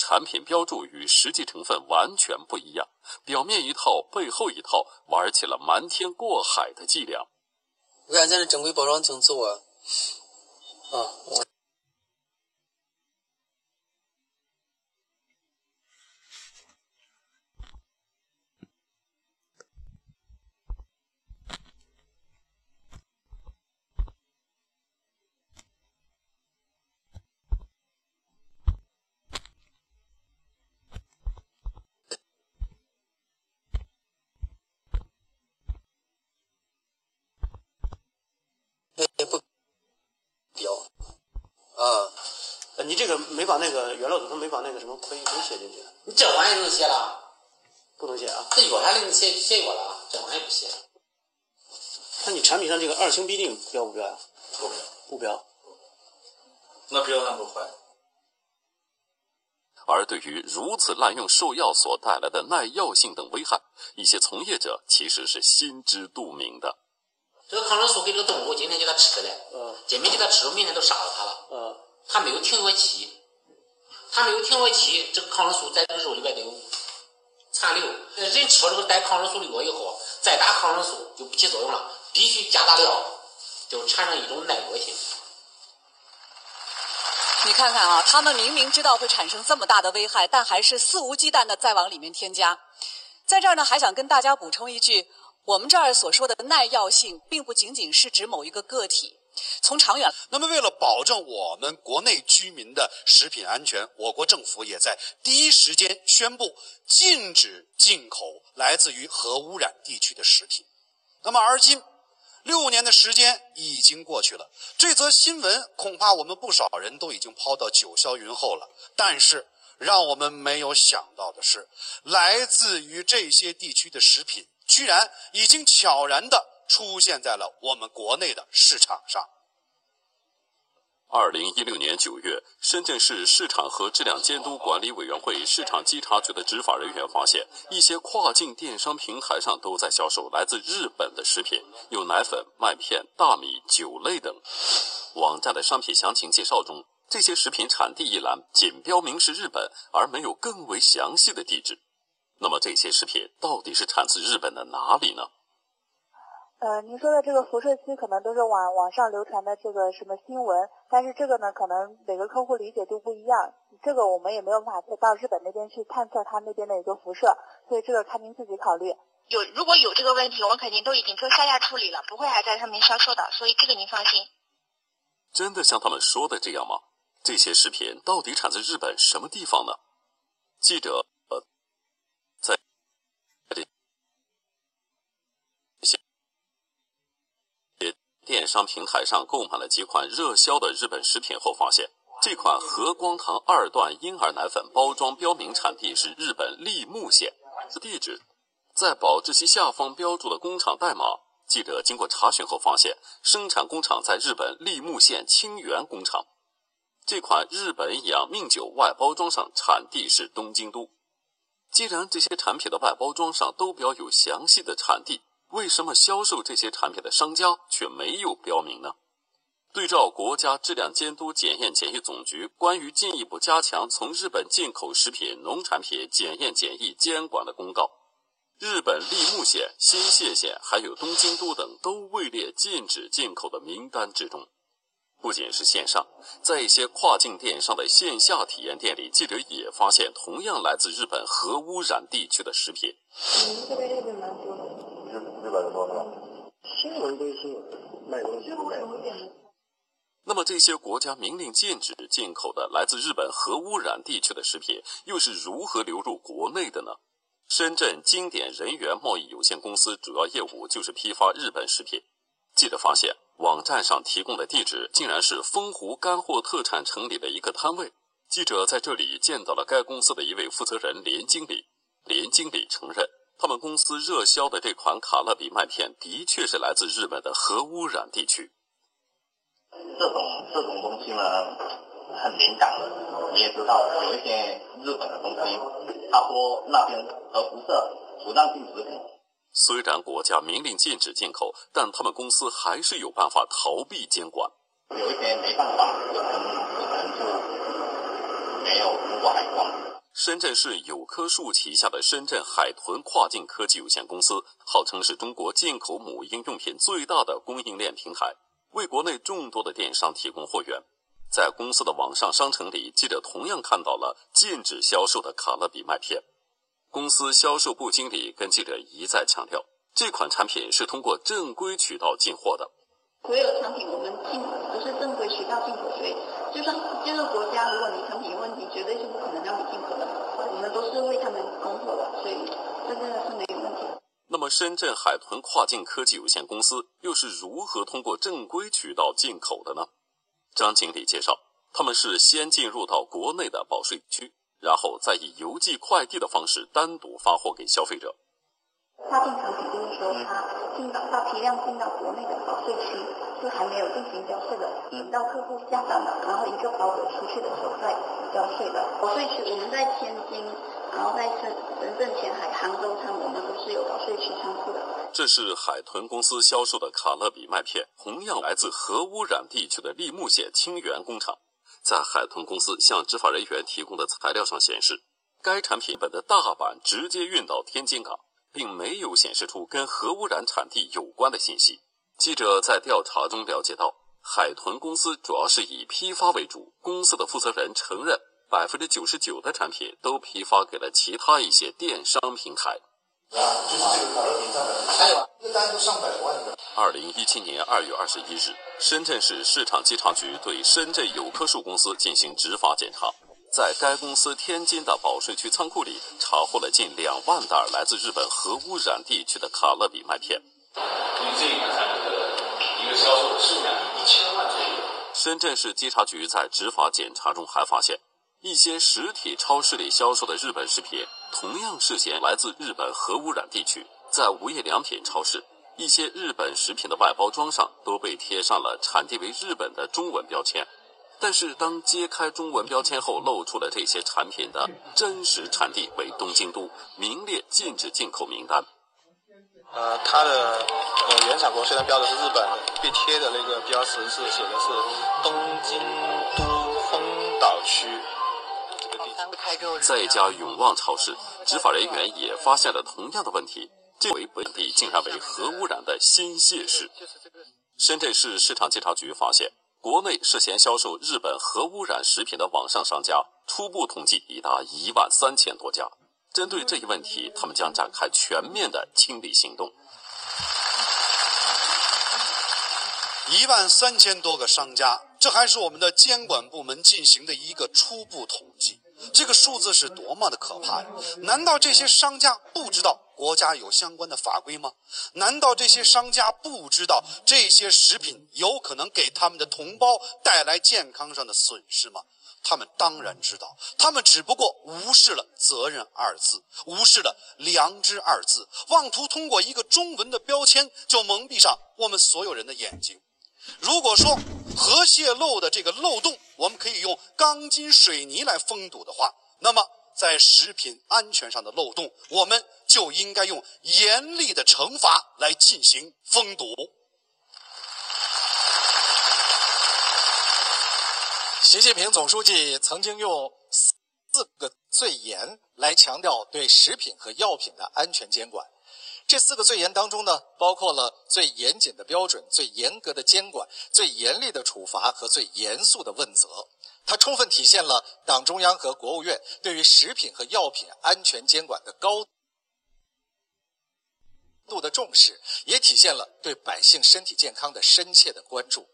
产品标注与实际成分完全不一样，表面一套，背后一套，玩起了瞒天过海的伎俩。我看咱这正规包装挺走啊，啊。我个没把那个原料组成没把那个什么葵乙醇写进去。你这玩意能写了？不能写啊。这药啥的你写写过了，这玩意儿不写。那你产品上这个二氢吡啶标不标呀？不标。不标。那标上不坏。而对于如此滥用兽药所带来的耐药性等危害，一些从业者其实是心知肚明的。这个抗生素给这个动物，今天给它吃的嘞，嗯，今天给它吃了，明天都杀了它了，嗯，它没有停药期，它没有停药期，这个抗生素在这个肉里边都有残留。人吃了这个带抗生素的药以后，再打抗生素就不起作用了，必须加大量，就产生一种耐药性。你看看啊，他们明明知道会产生这么大的危害，但还是肆无忌惮的再往里面添加。在这儿呢，还想跟大家补充一句：我们这儿所说的耐药性，并不仅仅是指某一个个体。从长远，那么为了保证我们国内居民的食品安全，我国政府也在第一时间宣布禁止进口来自于核污染地区的食品。那么而今，六年的时间已经过去了，这则新闻恐怕我们不少人都已经抛到九霄云后了。但是，让我们没有想到的是，来自于这些地区的食品，居然已经悄然地出现在了我们国内的市场上。二零一六年九月，深圳市市场和质量监督管理委员会市场稽查局的执法人员发现，一些跨境电商平台上都在销售来自日本的食品，有奶粉、麦片、大米、酒类等。网站的商品详情介绍中，这些食品产地一栏仅标明是日本，而没有更为详细的地址。那么，这些食品到底是产自日本的哪里呢？呃，您说的这个辐射区可能都是网网上流传的这个什么新闻，但是这个呢，可能每个客户理解都不一样，这个我们也没有办法到日本那边去探测它那边的一个辐射，所以这个看您自己考虑。有如果有这个问题，我们肯定都已经做下架处理了，不会还在上面销售的，所以这个您放心。真的像他们说的这样吗？这些食品到底产自日本什么地方呢？记者电商平台上购买了几款热销的日本食品后，发现这款和光堂二段婴儿奶粉包装标明产地是日本立木县，地址在保质期下方标注的工厂代码。记者经过查询后发现，生产工厂在日本立木县清源工厂。这款日本养命酒外包装上产地是东京都。既然这些产品的外包装上都标有详细的产地，为什么销售这些产品的商家却没有标明呢？对照国家质量监督检验检疫总局关于进一步加强从日本进口食品、农产品检验检疫监管的公告，日本立木县、新泻县还有东京都等都位列禁止进口的名单之中。不仅是线上，在一些跨境电商的线下体验店里，记者也发现同样来自日本核污染地区的食品。新闻归新闻，卖东西卖东西。那么这些国家明令禁止进口的来自日本核污染地区的食品，又是如何流入国内的呢？深圳经典人员贸易有限公司主要业务就是批发日本食品。记者发现，网站上提供的地址竟然是丰湖干货特产城里的一个摊位。记者在这里见到了该公司的一位负责人连经理。连经理承认，他们公司热销的这款卡乐比麦片的确是来自日本的核污染地区。这种这种东西呢，很敏感的，你也知道，有一些日本的东西，他说那边核辐射，不让进食品。虽然国家明令禁止进口，但他们公司还是有办法逃避监管。有一些没办法，可能可能就没有通过海关。深圳市有棵树旗下的深圳海豚跨境科技有限公司，号称是中国进口母婴用品最大的供应链平台，为国内众多的电商提供货源。在公司的网上商城里，记者同样看到了禁止销售的卡乐比麦片。公司销售部经理跟记者一再强调，这款产品是通过正规渠道进货的。所有产品我们进不是正规渠道进口，所以就算这个国家，如果你产品有问题，绝对是不可能让你进口的。我们都是为他们工作的，所以这个是没有问题。那么，深圳海豚跨境科技有限公司又是如何通过正规渠道进口的呢？张经理介绍，他们是先进入到国内的保税区。然后再以邮寄快递的方式单独发货给消费者。跨境产品，就是说它进到大批量进到国内的保税区是还没有进行交税的，等到客户下单了，然后一个包裹出去的时候再交税的。保税区我们在天津，然后在深深圳、前海、杭州仓，我们都是有保税区仓库的。这是海豚公司销售的卡乐比麦片，同样来自核污染地区的利木县清源工厂。在海豚公司向执法人员提供的材料上显示，该产品本的大板直接运到天津港，并没有显示出跟核污染产地有关的信息。记者在调查中了解到，海豚公司主要是以批发为主，公司的负责人承认，百分之九十九的产品都批发给了其他一些电商平台。还有一个单都上百万的。二零一七年二月二十一日，深圳市市场监察局对深圳有棵树公司进行执法检查，在该公司天津的保税区仓库里查获了近两万袋来自日本核污染地区的卡乐比麦片。从这一款产品的一个销售的数量一千万左右。深圳市稽查局在执法检查中还发现，一些实体超市里销售的日本食品。同样涉嫌来自日本核污染地区，在无印良品超市，一些日本食品的外包装上都被贴上了产地为日本的中文标签。但是，当揭开中文标签后，露出了这些产品的真实产地为东京都，名列禁止进口名单。呃，它的呃原产国虽然标的是日本，被贴的那个标识是写的是东京都丰岛区。在一家永旺超市，执法人员也发现了同样的问题。这回本地竟然为核污染的新泻市。深圳市市场监察局发现，国内涉嫌销售日本核污染食品的网上商家，初步统计已达一万三千多家。针对这一问题，他们将展开全面的清理行动。一万三千多个商家，这还是我们的监管部门进行的一个初步统计。这个数字是多么的可怕呀！难道这些商家不知道国家有相关的法规吗？难道这些商家不知道这些食品有可能给他们的同胞带来健康上的损失吗？他们当然知道，他们只不过无视了“责任”二字，无视了“良知”二字，妄图通过一个中文的标签就蒙蔽上我们所有人的眼睛。如果说核泄漏的这个漏洞，我们可以用钢筋水泥来封堵的话，那么在食品安全上的漏洞，我们就应该用严厉的惩罚来进行封堵。习近平总书记曾经用四个最严来强调对食品和药品的安全监管。这四个最严当中呢，包括了最严谨的标准、最严格的监管、最严厉的处罚和最严肃的问责。它充分体现了党中央和国务院对于食品和药品安全监管的高度的重视，也体现了对百姓身体健康的深切的关注。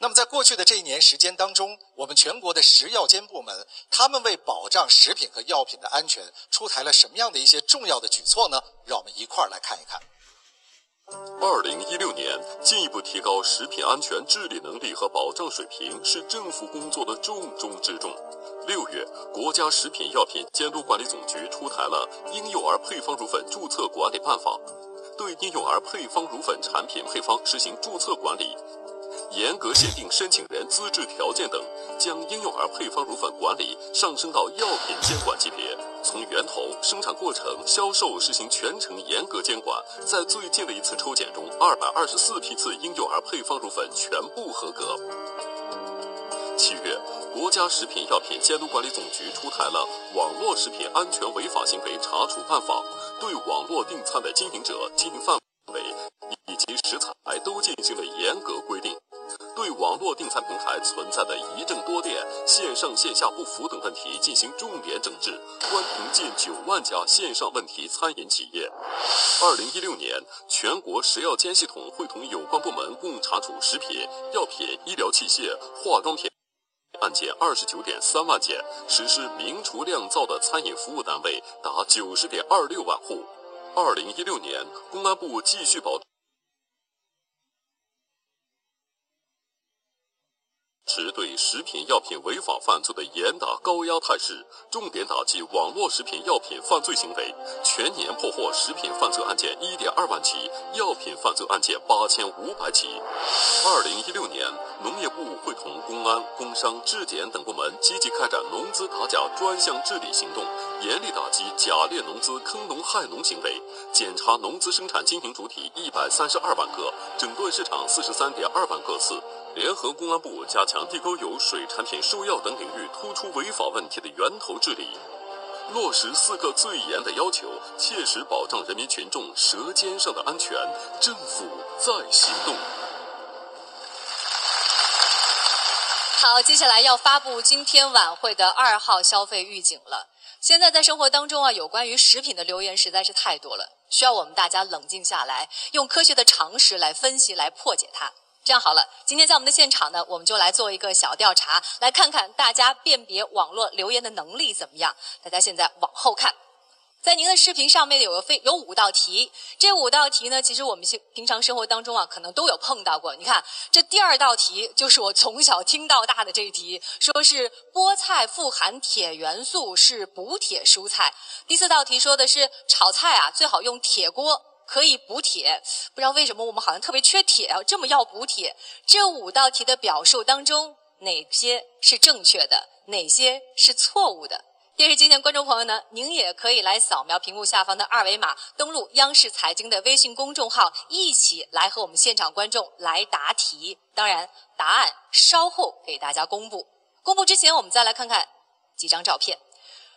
那么，在过去的这一年时间当中，我们全国的食药监部门，他们为保障食品和药品的安全，出台了什么样的一些重要的举措呢？让我们一块儿来看一看。二零一六年，进一步提高食品安全治理能力和保障水平是政府工作的重中之重。六月，国家食品药品监督管理总局出台了《婴幼儿配方乳粉注册管理办法》，对婴幼儿配方乳粉产品配方实行注册管理。严格限定申请人资质条件等，将婴幼儿配方乳粉管理上升到药品监管级别，从源头、生产过程、销售实行全程严格监管。在最近的一次抽检中，二百二十四批次婴幼儿配方乳粉全部合格。七月，国家食品药品监督管理总局出台了《网络食品安全违法行为查处办法》，对网络订餐的经营者、经营范围以及食材都进行了严格规定。对网络订餐平台存在的一证多店、线上线下不符等问题进行重点整治，关停近九万家线上问题餐饮企业。二零一六年，全国食药监系统会同有关部门共查处食品药品、医疗器械、化妆品案件二十九点三万件，实施明厨亮灶的餐饮服务单位达九十点二六万户。二零一六年，公安部继续保。持对食品药品违法犯罪的严打高压态势，重点打击网络食品药品犯罪行为，全年破获食品犯罪案件一点二万起，药品犯罪案件八千五百起。二零一六年，农业部会同公安、工商、质检等部门积极开展农资打假专项治理行动，严厉打击假劣农资坑农害农行为，检查农资生产经营主体一百三十二万个，整顿市场四十三点二万个次。联合公安部加强地沟油、水产品、兽药等领域突出违法问题的源头治理，落实四个最严的要求，切实保障人民群众舌尖上的安全。政府在行动。好，接下来要发布今天晚会的二号消费预警了。现在在生活当中啊，有关于食品的留言实在是太多了，需要我们大家冷静下来，用科学的常识来分析、来破解它。这样好了，今天在我们的现场呢，我们就来做一个小调查，来看看大家辨别网络留言的能力怎么样。大家现在往后看。在您的视频上面有个非有五道题，这五道题呢，其实我们平平常生活当中啊，可能都有碰到过。你看，这第二道题就是我从小听到大的这一题，说是菠菜富含铁元素，是补铁蔬菜。第四道题说的是炒菜啊，最好用铁锅，可以补铁。不知道为什么我们好像特别缺铁啊，这么要补铁。这五道题的表述当中，哪些是正确的，哪些是错误的？电视机前观众朋友呢，您也可以来扫描屏幕下方的二维码，登录央视财经的微信公众号，一起来和我们现场观众来答题。当然，答案稍后给大家公布。公布之前，我们再来看看几张照片。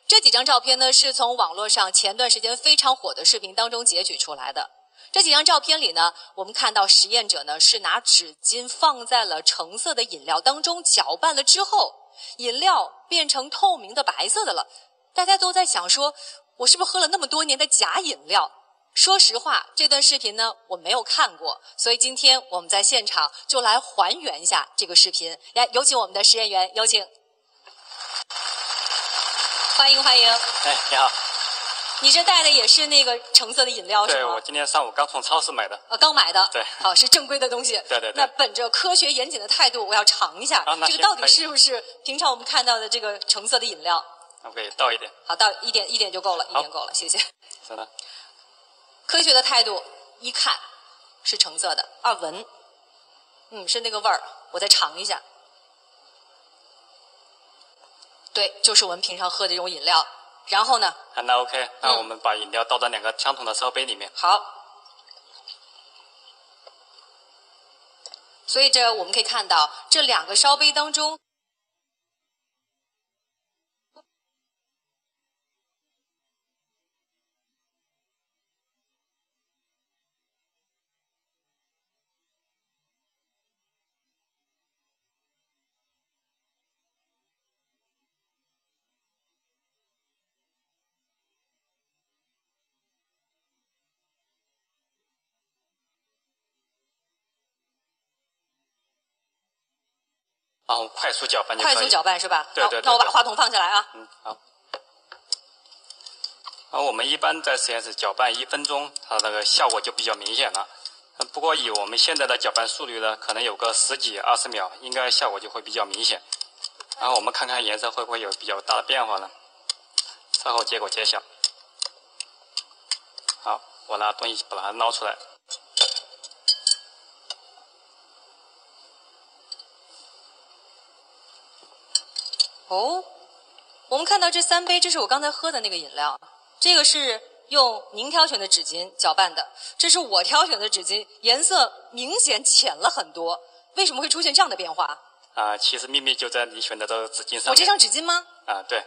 这几张照片呢，是从网络上前段时间非常火的视频当中截取出来的。这几张照片里呢，我们看到实验者呢是拿纸巾放在了橙色的饮料当中搅拌了之后。饮料变成透明的白色的了，大家都在想说，我是不是喝了那么多年的假饮料？说实话，这段视频呢我没有看过，所以今天我们在现场就来还原一下这个视频。来，有请我们的实验员，有请，欢迎欢迎。哎，你好。你这带的也是那个橙色的饮料是吗？对，我今天上午刚从超市买的。呃，刚买的。对。好，是正规的东西。对对对。那本着科学严谨的态度，我要尝一下，这个到底是不是平常我们看到的这个橙色的饮料？OK，倒一点。好，倒一点一点就够了，一点够了，谢谢。真的。科学的态度，一看是橙色的，二闻，嗯，是那个味儿，我再尝一下。对，就是我们平常喝的这种饮料。然后呢？啊，那 OK，那我们把饮料倒到两个相同的烧杯里面。好。所以这我们可以看到，这两个烧杯当中。然后快速搅拌就可以。快速搅拌是吧？对对对。那我把话筒放下来啊。嗯，好。然后我们一般在实验室搅拌一分钟，它那个效果就比较明显了。不过以我们现在的搅拌速率呢，可能有个十几二十秒，应该效果就会比较明显。然后我们看看颜色会不会有比较大的变化呢？稍后结果揭晓。好，我拿东西把它捞出来。哦，我们看到这三杯，这是我刚才喝的那个饮料。这个是用您挑选的纸巾搅拌的，这是我挑选的纸巾，颜色明显浅了很多。为什么会出现这样的变化？啊，其实秘密就在你选的这个纸巾上。我这张纸巾吗？啊，对。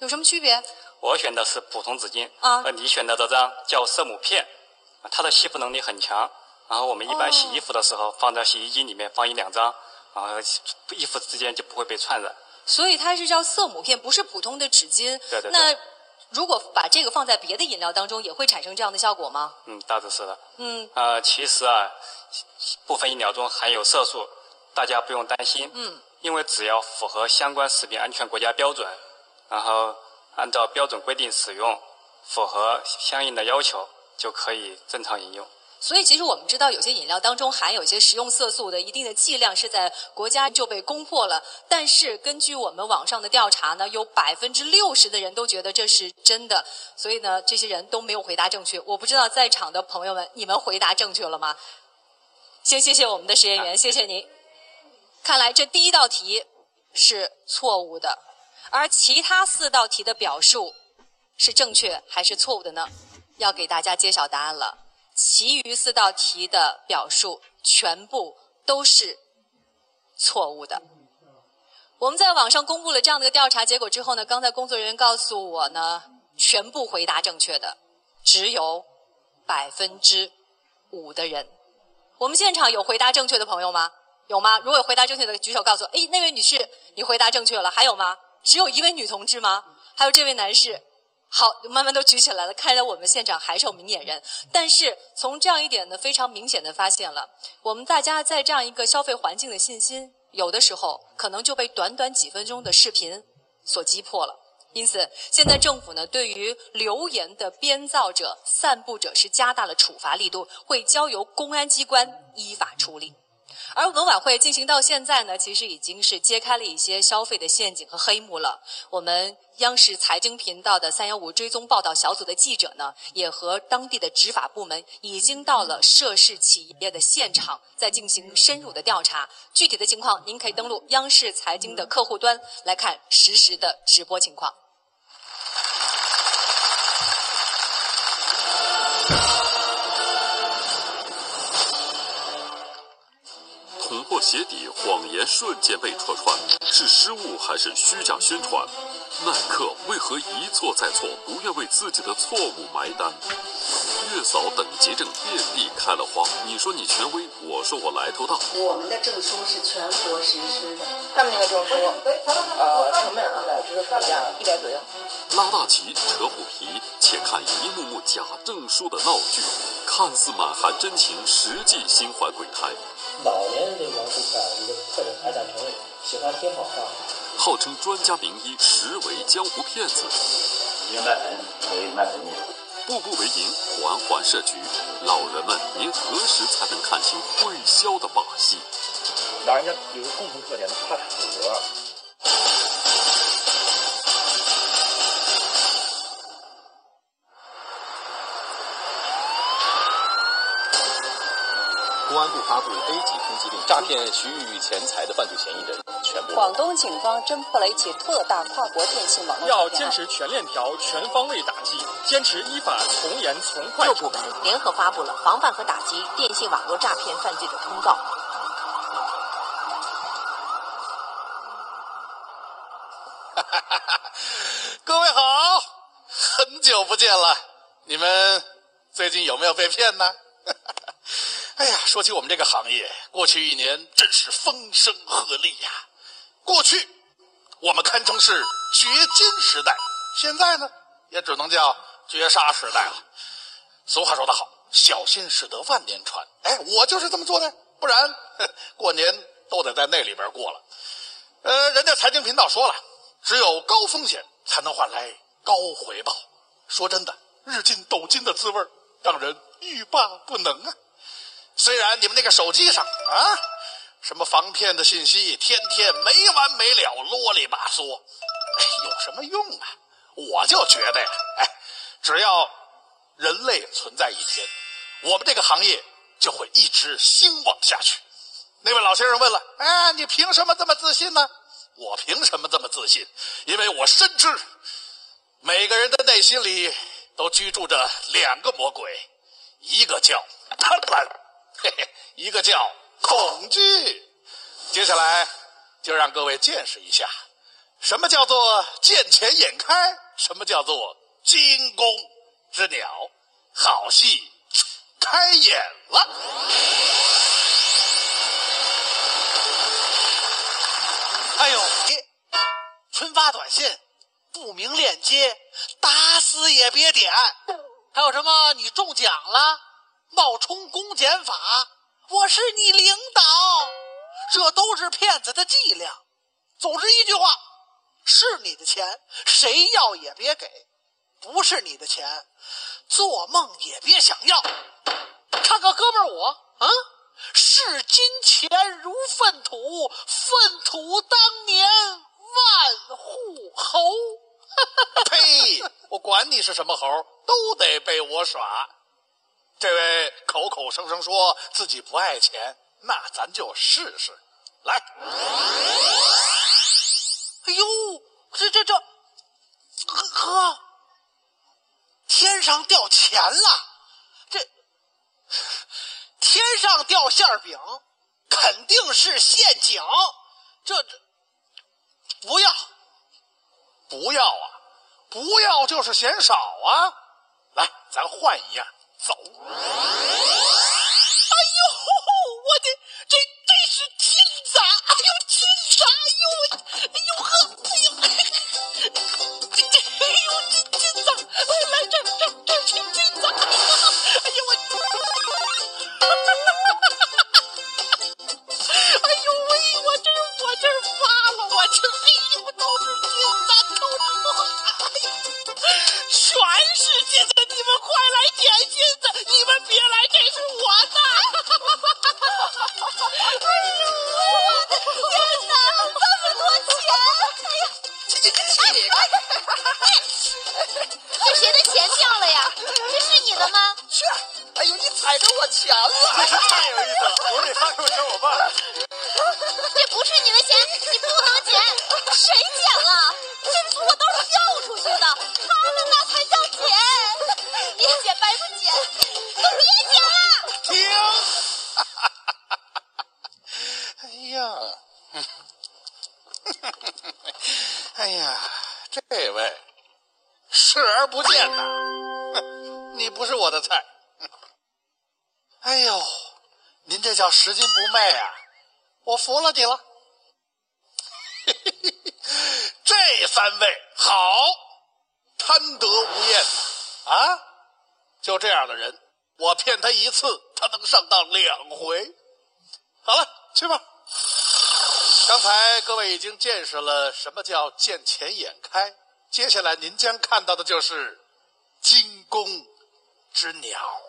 有什么区别？我选的是普通纸巾，啊，而你选的这张叫色母片，它的吸附能力很强。然后我们一般洗衣服的时候，放在洗衣机里面放一两张，然后衣服之间就不会被串染。所以它是叫色母片，不是普通的纸巾。对对对。那如果把这个放在别的饮料当中，也会产生这样的效果吗？嗯，大致是的。嗯。呃，其实啊，部分饮料中含有色素，大家不用担心。嗯。因为只要符合相关食品安全国家标准，然后按照标准规定使用，符合相应的要求，就可以正常饮用。所以其实我们知道，有些饮料当中含有一些食用色素的一定的剂量是在国家就被攻破了。但是根据我们网上的调查呢，有百分之六十的人都觉得这是真的，所以呢，这些人都没有回答正确。我不知道在场的朋友们，你们回答正确了吗？先谢谢我们的实验员，谢谢您。看来这第一道题是错误的，而其他四道题的表述是正确还是错误的呢？要给大家揭晓答案了。其余四道题的表述全部都是错误的。我们在网上公布了这样的一个调查结果之后呢，刚才工作人员告诉我呢，全部回答正确的只有百分之五的人。我们现场有回答正确的朋友吗？有吗？如果有回答正确的，举手告诉我。哎，那位女士，你回答正确了。还有吗？只有一位女同志吗？还有这位男士。好，慢慢都举起来了。看来我们现场还是有明眼人，但是从这样一点呢，非常明显的发现了，我们大家在这样一个消费环境的信心，有的时候可能就被短短几分钟的视频所击破了。因此，现在政府呢，对于流言的编造者、散布者是加大了处罚力度，会交由公安机关依法处理。而文晚会进行到现在呢，其实已经是揭开了一些消费的陷阱和黑幕了。我们央视财经频道的三幺五追踪报道小组的记者呢，也和当地的执法部门已经到了涉事企业的现场，在进行深入的调查。具体的情况，您可以登录央视财经的客户端来看实时的直播情况。鞋底，谎言瞬间被戳穿，是失误还是虚假宣传？耐克为何一错再错，不愿为自己的错误埋单？月嫂等级证遍地开了花，你说你权威，我说我来头大。我们的证书是全国实施的，他们那个证书，呃，成本大概就是差价一百左右。拉大旗，扯虎皮，且看一幕幕假证书的闹剧，看似满含真情，实际心怀鬼胎。老年人对王顾客一个特点，爱占便宜，喜欢听好话。号称专家名医，实为江湖骗子。因为卖盆所以卖盆面。步步为营，环环设局。老人们，您何时才能看清推销的把戏？老人家有个共同特点，怕土。公安部发布 A 级通缉令，诈骗徐玉玉钱财的犯罪嫌疑人全部。广东警方侦破了一起特大跨国电信网络要坚持全链条、全方位打击，坚持依法从严从快。各部门联合发布了防范和打击电信网络诈骗犯罪的通告。各位好，很久不见了，你们最近有没有被骗呢？哎呀，说起我们这个行业，过去一年真是风声鹤唳呀。过去我们堪称是掘金时代，现在呢，也只能叫绝杀时代了。俗话说得好，小心驶得万年船。哎，我就是这么做的，不然 过年都得在那里边过了。呃，人家财经频道说了，只有高风险才能换来高回报。说真的，日进斗金的滋味让人欲罢不能啊。虽然你们那个手机上啊，什么防骗的信息天天没完没了，啰里吧嗦，有什么用啊？我就觉得呀，哎，只要人类存在一天，我们这个行业就会一直兴旺下去。那位老先生问了，哎，你凭什么这么自信呢？我凭什么这么自信？因为我深知，每个人的内心里都居住着两个魔鬼，一个叫贪婪。嘿嘿，一个叫恐惧。接下来就让各位见识一下，什么叫做见钱眼开，什么叫做惊弓之鸟。好戏开演了。哎呦，别群发短信、不明链接，打死也别点。还有什么？你中奖了？冒充公检法，我是你领导，这都是骗子的伎俩。总之一句话，是你的钱，谁要也别给；不是你的钱，做梦也别想要。看看哥们儿我啊，视金钱如粪土，粪土当年万户侯。呸！我管你是什么猴，都得被我耍。这位口口声声说自己不爱钱，那咱就试试。来，哎呦，这这这，呵呵，天上掉钱了！这天上掉馅饼，肯定是陷阱。这这不要。不要啊，不要就是嫌少啊！来，咱换一样，走。哎呦，我的这这是金子！哎呦，金子！哎呦，哎呦呵，哎呦，这这哎呦金金子！来来这这这金金子！哎呦我，哎呦喂，我这我这发了，我这哎呦都是金子。全世界的你们快来捡金子！你们别来，这是我的！哎呦，我的天哪，这么多钱！哎呀，这这这这！这谁的钱掉了呀？这是你的吗？是。哎呦，你踩着我钱了！太有意思了！我得发给叫拾金不昧啊！我服了你了。这三位好，贪得无厌啊！就这样的人，我骗他一次，他能上当两回。好了，去吧。刚才各位已经见识了什么叫见钱眼开，接下来您将看到的就是惊弓之鸟。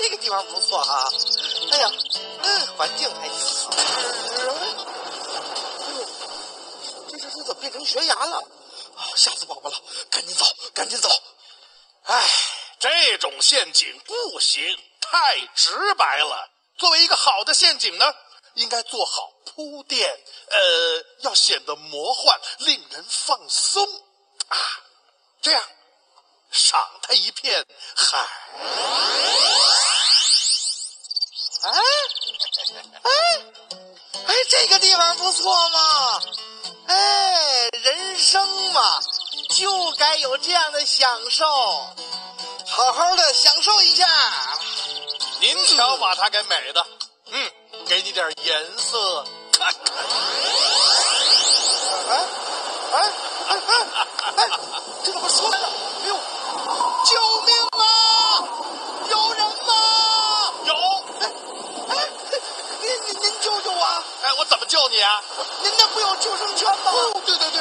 这个地方不错哈！哎呀，嗯，环境还挺好。哎呦，这这这怎么变成悬崖了？啊，吓死宝宝了！赶紧走，赶紧走！哎，这种陷阱不行，太直白了。作为一个好的陷阱呢，应该做好铺垫，呃，要显得魔幻，令人放松啊。这样。赏他一片海。哎哎哎，这个地方不错嘛！哎，人生嘛，就该有这样的享受，好好的享受一下。您瞧，把它给美的，嗯，给你点颜色看看。哎哎哎哎哎，这怎么出来了？救命啊！有人吗？有。哎哎，您您您救救我！哎，我怎么救你啊？您那不有救生圈吗？哦，对对对，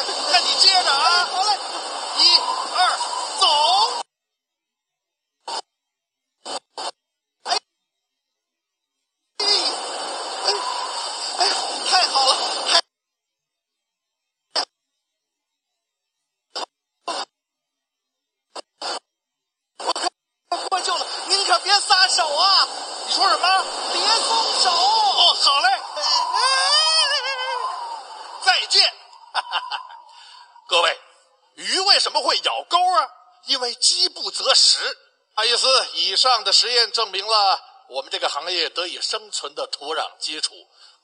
不择食。爱丽丝，以上的实验证明了我们这个行业得以生存的土壤基础。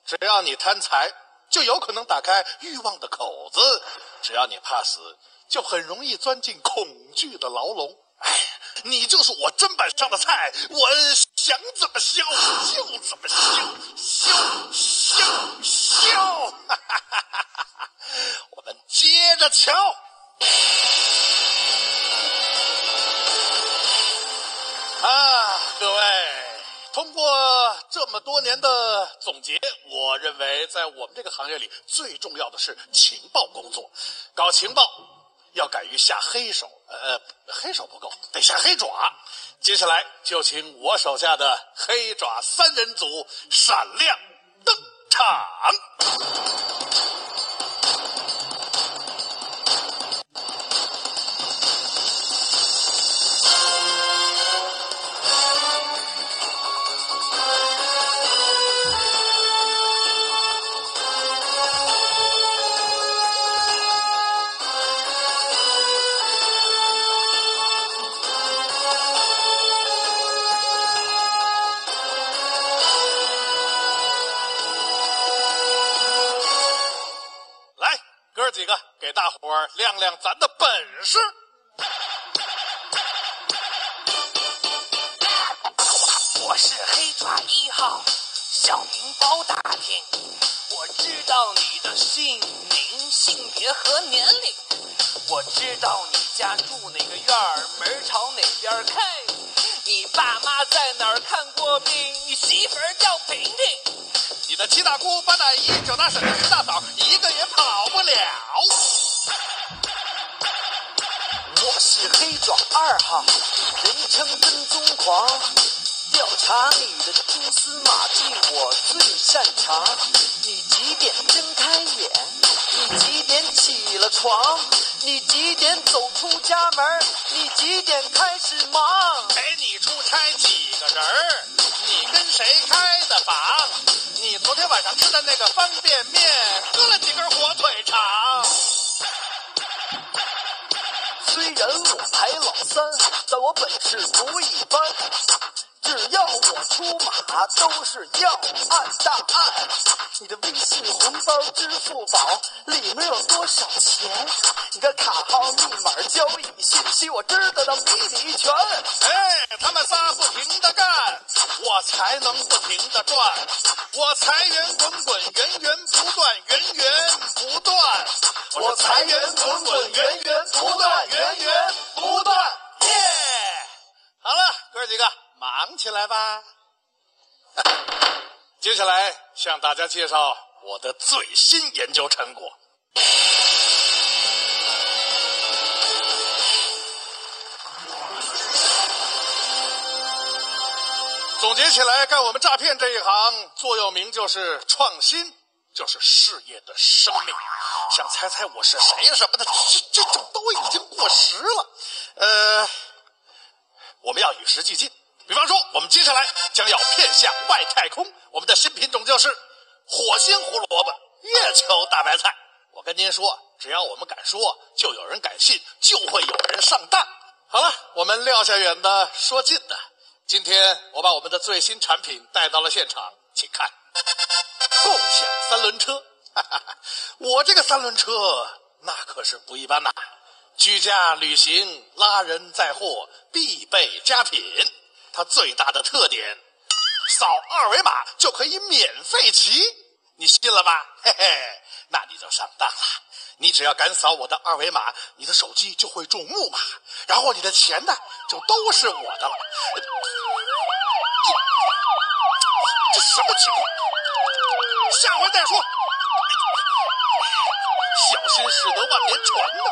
只要你贪财，就有可能打开欲望的口子；只要你怕死，就很容易钻进恐惧的牢笼。哎，你就是我砧板上的菜，我想怎么削就怎么削，削削削！我们接着瞧。啊，各位，通过这么多年的总结，我认为在我们这个行业里，最重要的是情报工作。搞情报，要敢于下黑手，呃，黑手不够，得下黑爪。接下来就请我手下的黑爪三人组闪亮登场。亮亮咱的本事。我是黑爪一号，小名包打听。我知道你的姓名、性别和年龄。我知道你家住哪个院儿，门朝哪边开。你爸妈在哪儿看过病？你媳妇儿叫萍萍。你的七大姑八大姨九大婶十大嫂，一个也跑不了。黑爪二号，人称跟踪狂。调查你的蛛丝马迹，我最擅长。你几点睁开眼？你几点起了床？你几点走出家门？你几点开始忙？陪你出差几个人？你跟谁开的房？你昨天晚上吃的那个方便面，喝了几根火腿肠？虽然我排老三，但我本事不一般。只要我出马，都是要案大案。你的微信红包、支付宝里面有多少钱？你的卡号、密码、交易信息，我知道的比你全。哎，他们仨不停的干，我才能不停的赚。我财源滚滚，源源不断，源源不断。我财源滚滚，源源不断，源源不断。耶！好了，哥几个。忙起来吧！接下来向大家介绍我的最新研究成果。总结起来，干我们诈骗这一行，座右铭就是创新，就是事业的生命。想猜猜我是谁什么的，这这种都已经过时了。呃，我们要与时俱进。比方说，我们接下来将要骗向外太空，我们的新品种就是火星胡萝卜、月球大白菜。我跟您说，只要我们敢说，就有人敢信，就会有人上当。好了，我们撂下远的，说近的。今天我把我们的最新产品带到了现场，请看，共享三轮车。哈哈哈，我这个三轮车那可是不一般呐，居家旅行、拉人载货必备佳品。它最大的特点，扫二维码就可以免费骑，你信了吧？嘿嘿，那你就上当了。你只要敢扫我的二维码，你的手机就会中木马，然后你的钱呢，就都是我的了。这什么情况？下回再说。小心驶得万年船呢。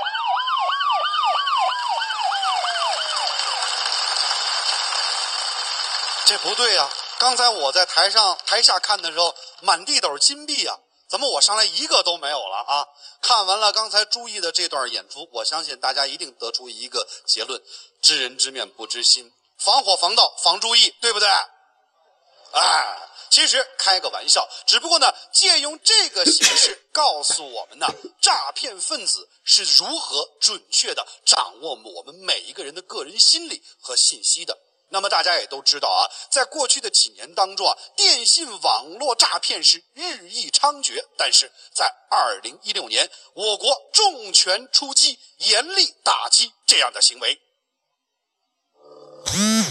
这不对呀、啊！刚才我在台上台下看的时候，满地都是金币啊，怎么我上来一个都没有了啊？看完了刚才朱毅的这段演出，我相信大家一定得出一个结论：知人知面不知心，防火防盗防注意，对不对？哎，其实开个玩笑，只不过呢，借用这个形式告诉我们呢，诈骗分子是如何准确的掌握我们每一个人的个人心理和信息的。那么大家也都知道啊，在过去的几年当中啊，电信网络诈骗是日益猖獗。但是在二零一六年，我国重拳出击，严厉打击这样的行为。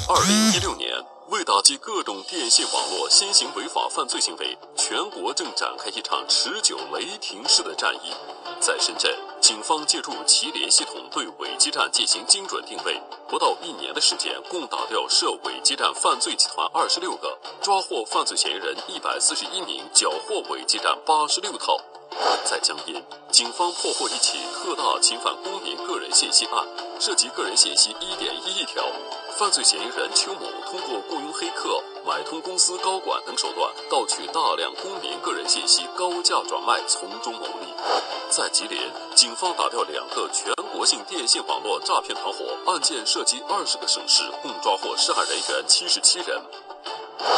二零一六年，为打击各种电信网络新型违法犯罪行为，全国正展开一场持久雷霆式的战役。在深圳，警方借助麒麟系统对伪基站进行精准定位，不到一年的时间，共打掉涉伪基站犯罪集团二十六个，抓获犯罪嫌疑人一百四十一名，缴获伪基站八十六套。在江阴，警方破获一起特大侵犯公民个人信息案，涉及个人信息一点一亿条。犯罪嫌疑人邱某通过雇佣黑客、买通公司高管等手段，盗取大量公民个人信息，高价转卖，从中牟利。在吉林，警方打掉两个全国性电信网络诈骗团伙，案件涉及二十个省市，共抓获涉案人员七十七人。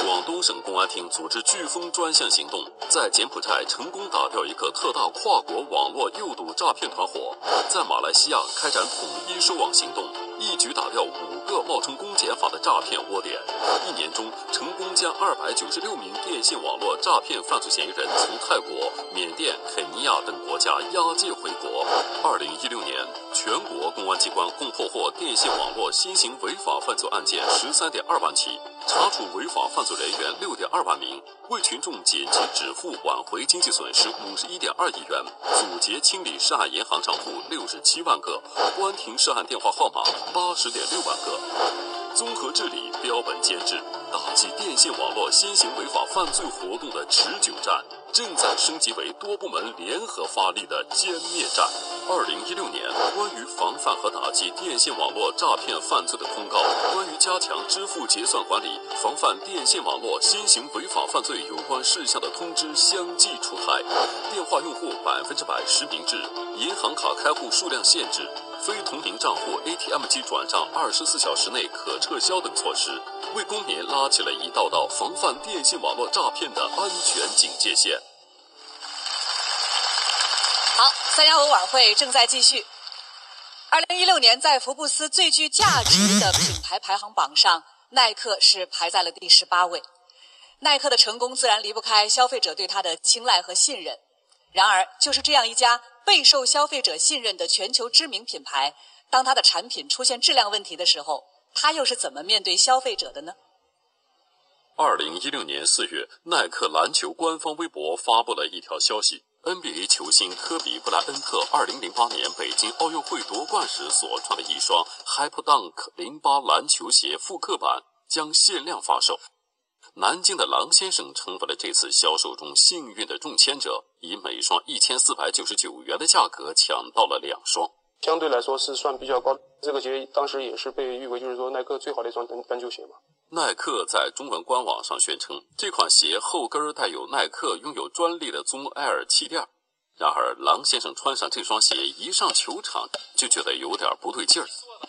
广东省公安厅组织“飓风”专项行动，在柬埔寨成功打掉一个特大跨国网络诱赌诈骗团伙，在马来西亚开展统一收网行动，一举打掉五个冒充公检法的诈骗窝点。一年中，成功将二百九十六名电信网络诈骗犯罪嫌疑人从泰国、缅甸、肯尼亚等国家押解回国。二零一六年，全国公安机关共破获电信网络新型违法犯罪案件十三点二万起。查处违法犯罪人员六点二万名，为群众紧急止付挽回经济损失五十一点二亿元，阻截清理涉案银行账户六十七万个，关停涉案电话号码八十点六万个。综合治理，标本兼治，打击电信网络新型违法犯罪活动的持久战，正在升级为多部门联合发力的歼灭战。二零一六年关于防范和打击电信网络诈骗犯罪的通告，关于加强支付结算管理、防范电信网络新型违法犯罪有关事项的通知相继出台。电话用户百分之百实名制，银行卡开户数量限制，非同名账户 ATM 机转账二十四小时内可撤销等措施，为公民拉起了一道道防范电信网络诈骗的安全警戒线。好，三幺五晚会正在继续。二零一六年，在福布斯最具价值的品牌排行榜上，耐克是排在了第十八位。耐克的成功自然离不开消费者对它的青睐和信任。然而，就是这样一家备受消费者信任的全球知名品牌，当它的产品出现质量问题的时候，它又是怎么面对消费者的呢？二零一六年四月，耐克篮球官方微博发布了一条消息。NBA 球星科比布莱恩特2008年北京奥运会夺冠时所穿的一双 Hyperdunk 08篮球鞋复刻版将限量发售。南京的郎先生成为了这次销售中幸运的中签者，以每双1499元的价格抢到了两双。相对来说是算比较高，这个鞋当时也是被誉为就是说耐克最好的一双单单球鞋嘛。耐克在中文官网上宣称，这款鞋后跟带有耐克拥有专利的 Zoom Air 气垫。然而，郎先生穿上这双鞋一上球场就觉得有点不对劲儿，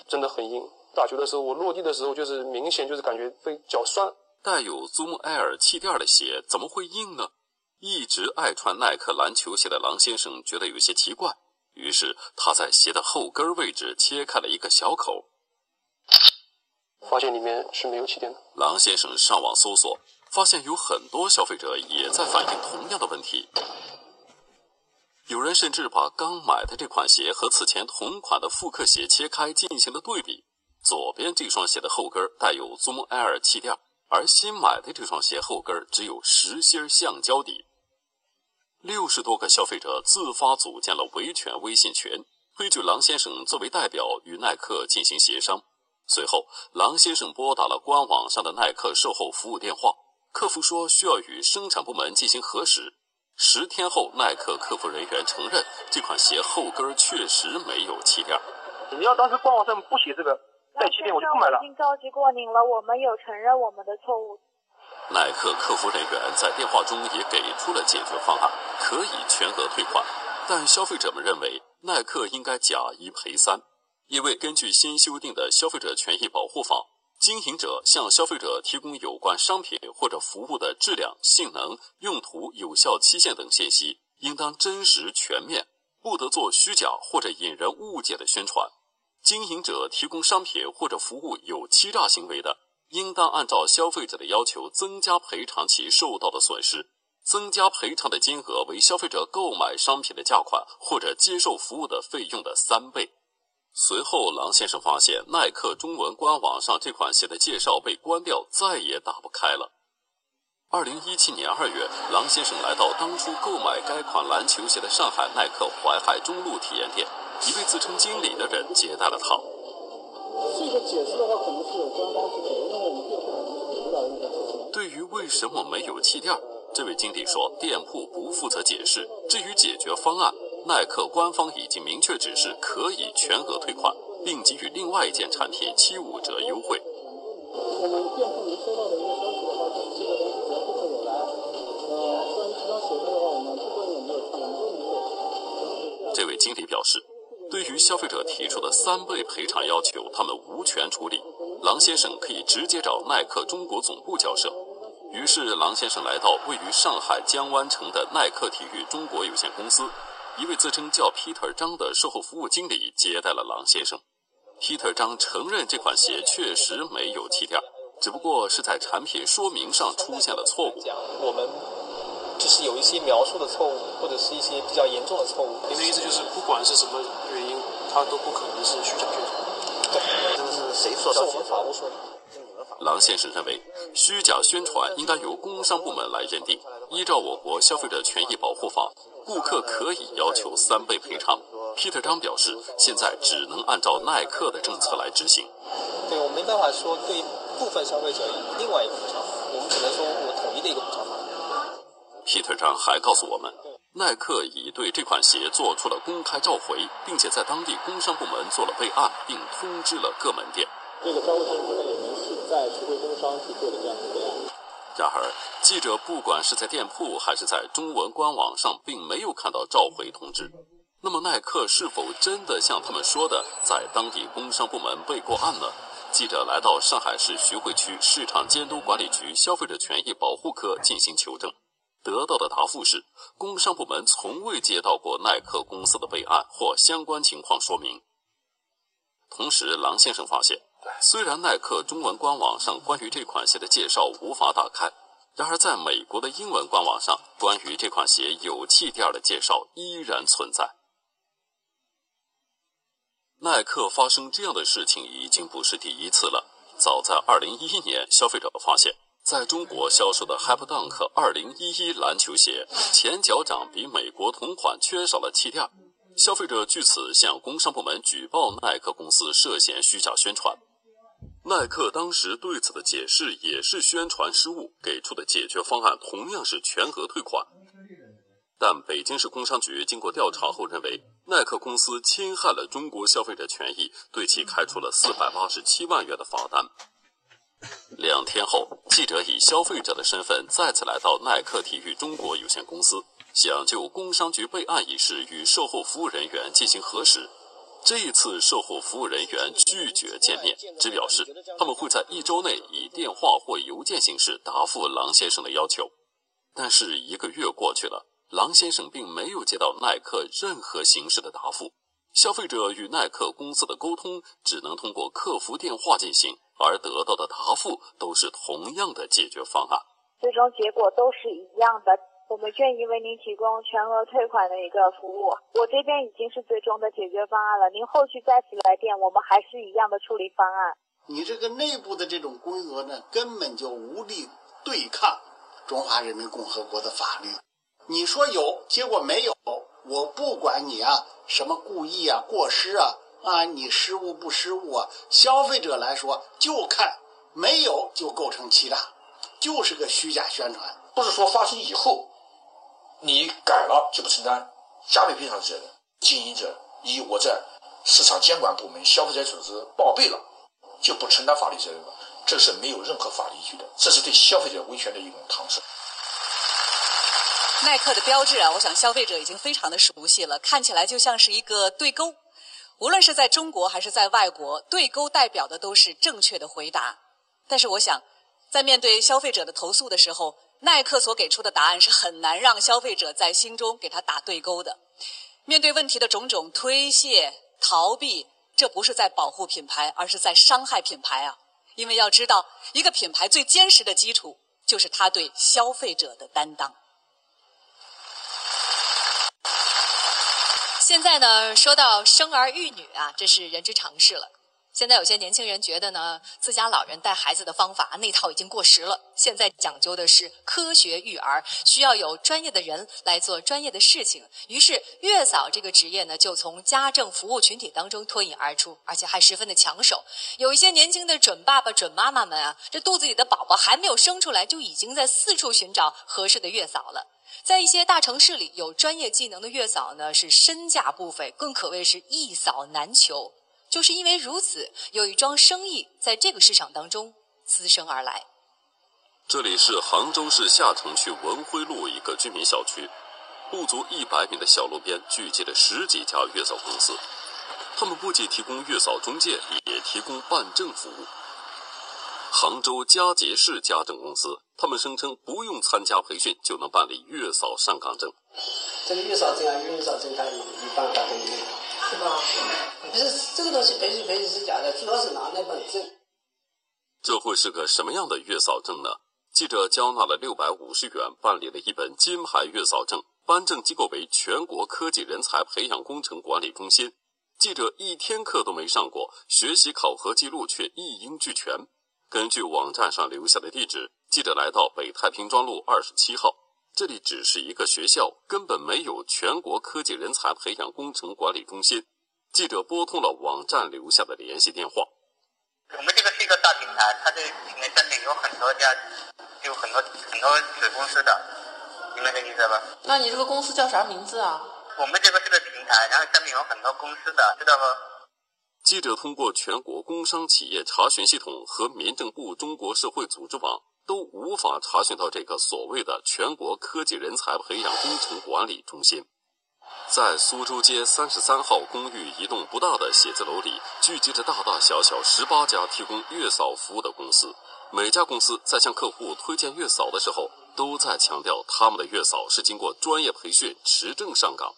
真的很硬。打球的时候，我落地的时候就是明显就是感觉被脚酸。带有 Zoom Air 气垫的鞋怎么会硬呢？一直爱穿耐克篮球鞋的郎先生觉得有些奇怪，于是他在鞋的后跟位置切开了一个小口。发现里面是没有气垫的。郎先生上网搜索，发现有很多消费者也在反映同样的问题。有人甚至把刚买的这款鞋和此前同款的复刻鞋切开进行了对比。左边这双鞋的后跟带有 Zoom Air 气垫，而新买的这双鞋后跟只有实心橡胶底。六十多个消费者自发组建了维权微信群，推举郎先生作为代表与耐克进行协商。随后，郎先生拨打了官网上的耐克售后服务电话，客服说需要与生产部门进行核实。十天后，耐克客服人员承认这款鞋后跟确实没有气垫。你要当时官网上不写这个带气垫，我就不买了。已经召集过您了，我们有承认我们的错误。耐克客服人员在电话中也给出了解决方案，可以全额退款，但消费者们认为耐克应该假一赔三。因为根据新修订的《消费者权益保护法》，经营者向消费者提供有关商品或者服务的质量、性能、用途、有效期限等信息，应当真实全面，不得做虚假或者引人误解的宣传。经营者提供商品或者服务有欺诈行为的，应当按照消费者的要求增加赔偿其受到的损失，增加赔偿的金额为消费者购买商品的价款或者接受服务的费用的三倍。随后，郎先生发现耐克中文官网上这款鞋的介绍被关掉，再也打不开了。二零一七年二月，郎先生来到当初购买该款篮球鞋的上海耐克淮海中路体验店，一位自称经理的人接待了他。这个解释的话，可能是有官方负责，因为我们店铺可能是不知道这个事情。对于为什么没有气垫，这位经理说，店铺不负责解释。至于解决方案，耐克官方已经明确指示可以全额退款，并给予另外一件产品七五折优惠。我们店铺里收到的一个消息的话，就是这个东西只要顾客有来，呃，虽然这张协议的话，我们不管有没有退，我们都能退。这位经理表示，对于消费者提出的三倍赔偿要求，他们无权处理。郎先生可以直接找耐克中国总部交涉。于是，郎先生来到位于上海江湾城的耐克体育中国有限公司，一位自称叫 Peter 张的售后服务经理接待了郎先生。Peter 张承认这款鞋确实没有气垫，只不过是在产品说明上出现了错误。我们就是有一些描述的错误，或者是一些比较严重的错误。您的意思就是，不管是什么原因，它都不可能是虚假宣传。对，这个是谁说的？是我们法务说的。郎先生认为，虚假宣传应该由工商部门来认定。依照我国消费者权益保护法，顾客可以要求三倍赔偿。Peter 张表示，现在只能按照耐克的政策来执行。对我没办法说对部分消费者另外一个补偿，我们只能说我统一的一个补偿法。Peter 张还告诉我们，耐克已对这款鞋做出了公开召回，并且在当地工商部门做了备案，并通知了各门店。这个招商部门也明示，在徐汇工商去做的这样的备案。然而，记者不管是在店铺还是在中文官网上，并没有看到召回通知。那么，耐克是否真的像他们说的，在当地工商部门备过案呢？记者来到上海市徐汇区市场监督管理局消费者权益保护科进行求证，得到的答复是，工商部门从未接到过耐克公司的备案或相关情况说明。同时，郎先生发现。虽然耐克中文官网上关于这款鞋的介绍无法打开，然而在美国的英文官网上，关于这款鞋有气垫的介绍依然存在。耐克发生这样的事情已经不是第一次了。早在2011年，消费者发现，在中国销售的 Hyperdunk 2011篮球鞋前脚掌比美国同款缺少了气垫，消费者据此向工商部门举报耐克公司涉嫌虚假宣传。耐克当时对此的解释也是宣传失误，给出的解决方案同样是全额退款。但北京市工商局经过调查后认为，耐克公司侵害了中国消费者权益，对其开出了四百八十七万元的罚单。两天后，记者以消费者的身份再次来到耐克体育中国有限公司，想就工商局备案一事与售后服务人员进行核实。这一次，售后服务人员拒绝见面，只表示他们会在一周内以电话或邮件形式答复郎先生的要求。但是一个月过去了，郎先生并没有接到耐克任何形式的答复。消费者与耐克公司的沟通只能通过客服电话进行，而得到的答复都是同样的解决方案，最终结果都是一样的。我们愿意为您提供全额退款的一个服务，我这边已经是最终的解决方案了。您后续再次来电，我们还是一样的处理方案。你这个内部的这种规则呢，根本就无力对抗中华人民共和国的法律。你说有，结果没有，我不管你啊，什么故意啊、过失啊啊，你失误不失误啊？消费者来说，就看没有就构成欺诈，就是个虚假宣传。不是说发生以后。你改了就不承担加倍赔偿责任，经营者以我在市场监管部门、消费者组织报备了，就不承担法律责任了，这是没有任何法律依据的，这是对消费者维权的一种搪塞。耐克的标志啊，我想消费者已经非常的熟悉了，看起来就像是一个对勾，无论是在中国还是在外国，对勾代表的都是正确的回答。但是我想，在面对消费者的投诉的时候，耐克所给出的答案是很难让消费者在心中给他打对勾的。面对问题的种种推卸、逃避，这不是在保护品牌，而是在伤害品牌啊！因为要知道，一个品牌最坚实的基础就是他对消费者的担当。现在呢，说到生儿育女啊，这是人之常事了。现在有些年轻人觉得呢，自家老人带孩子的方法那套已经过时了。现在讲究的是科学育儿，需要有专业的人来做专业的事情。于是，月嫂这个职业呢，就从家政服务群体当中脱颖而出，而且还十分的抢手。有一些年轻的准爸爸、准妈妈们啊，这肚子里的宝宝还没有生出来，就已经在四处寻找合适的月嫂了。在一些大城市里，有专业技能的月嫂呢是身价不菲，更可谓是一扫难求。就是因为如此，有一桩生意在这个市场当中滋生而来。这里是杭州市下城区文辉路一个居民小区，不足一百米的小路边聚集了十几家月嫂公司，他们不仅提供月嫂中介，也提供办证服务。杭州佳杰市家政公司，他们声称不用参加培训就能办理月嫂上岗证。这个月嫂证啊，月嫂证，它有办法都有，是吧？不是这个东西培训培训是假的，主要是拿那本证。这会是个什么样的月嫂证呢？记者交纳了六百五十元，办理了一本金牌月嫂证，颁证机构为全国科技人才培养工程管理中心。记者一天课都没上过，学习考核记录却一应俱全。根据网站上留下的地址，记者来到北太平庄路二十七号，这里只是一个学校，根本没有全国科技人才培养工程管理中心。记者拨通了网站留下的联系电话。我们这个是一个大平台，它这里面下面有很多家，有很多很多子公司的，明白这意思吧？那你这个公司叫啥名字啊？我们这个是个平台，然后下面有很多公司的，知道不？记者通过全国工商企业查询系统和民政部中国社会组织网都无法查询到这个所谓的全国科技人才培养工程管理中心。在苏州街三十三号公寓一栋不大的写字楼里，聚集着大大小小十八家提供月嫂服务的公司。每家公司在向客户推荐月嫂的时候，都在强调他们的月嫂是经过专业培训、持证上岗。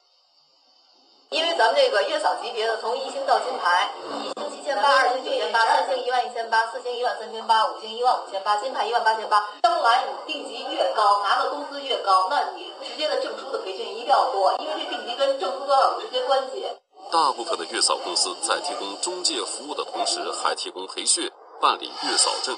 因为咱们这个月嫂级别的，从一星到金牌，一星七千八，二星九千八，三星一万一千八，四星一万三千八，五星一万五千八，金牌一万八千八。将来你定级越高，拿的工资越高，那你直接的证书的培训一定要多，因为这定级跟证书都要有直接关系。大部分的月嫂公司在提供中介服务的同时，还提供培训、办理月嫂证。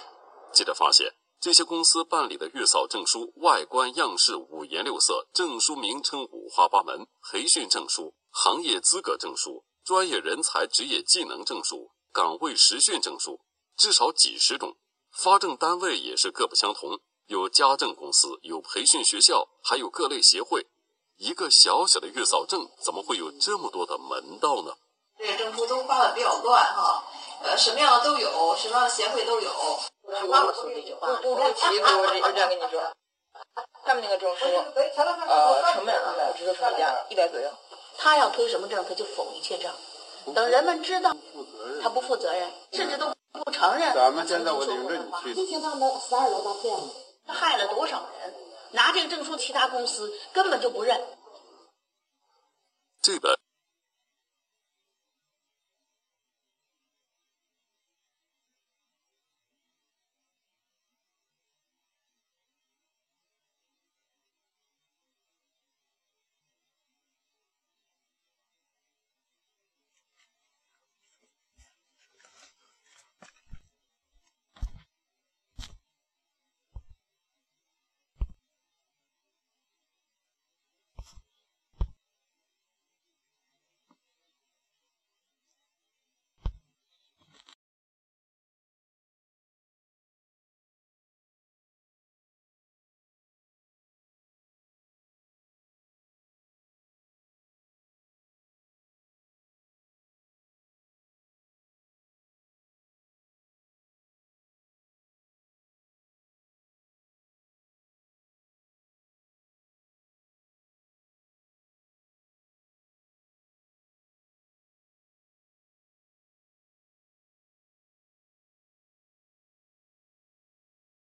记者发现，这些公司办理的月嫂证书外观样式五颜六色，证书名称五花八门，培训证书。行业资格证书、专业人才职业技能证书、岗位实训证书，至少几十种。发证单位也是各不相同，有家政公司，有培训学校，还有各类协会。一个小小的月嫂证，怎么会有这么多的门道呢？这个证书都发的比较乱哈，呃，什么样的都有，什么样的协会都有。我说这句话，不不起，我这这样跟你说，他们那个证书，呃，成本啊，我知道什么价，一百左右。他要推什么证，他就否一切证。等人们知道，他不负责任，甚至都不承认。咱们现在我领着你去。就听他们十二楼大骗子，他害了多少人？拿这个证书，其他公司根本就不认。这本。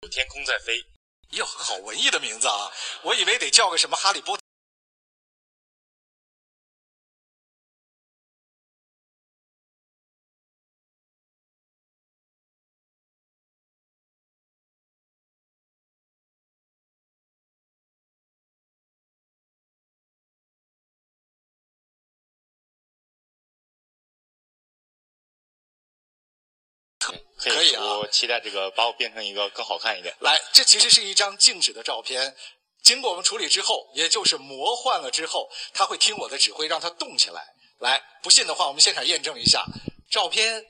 天空在飞，哟，好文艺的名字啊！我以为得叫个什么哈利波特以啊，我期待这个把我变成一个更好看一点。来，这其实是一张静止的照片，经过我们处理之后，也就是魔幻了之后，它会听我的指挥，让它动起来。来，不信的话，我们现场验证一下，照片。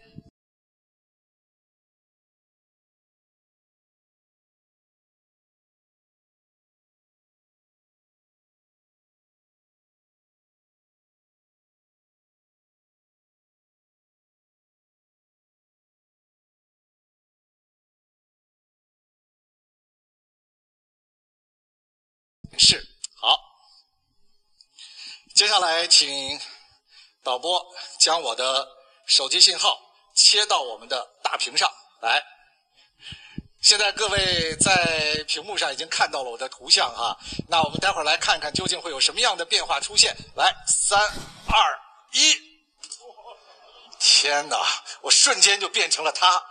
接下来，请导播将我的手机信号切到我们的大屏上来。现在各位在屏幕上已经看到了我的图像哈，那我们待会儿来看看究竟会有什么样的变化出现。来，三、二、一！天哪，我瞬间就变成了他。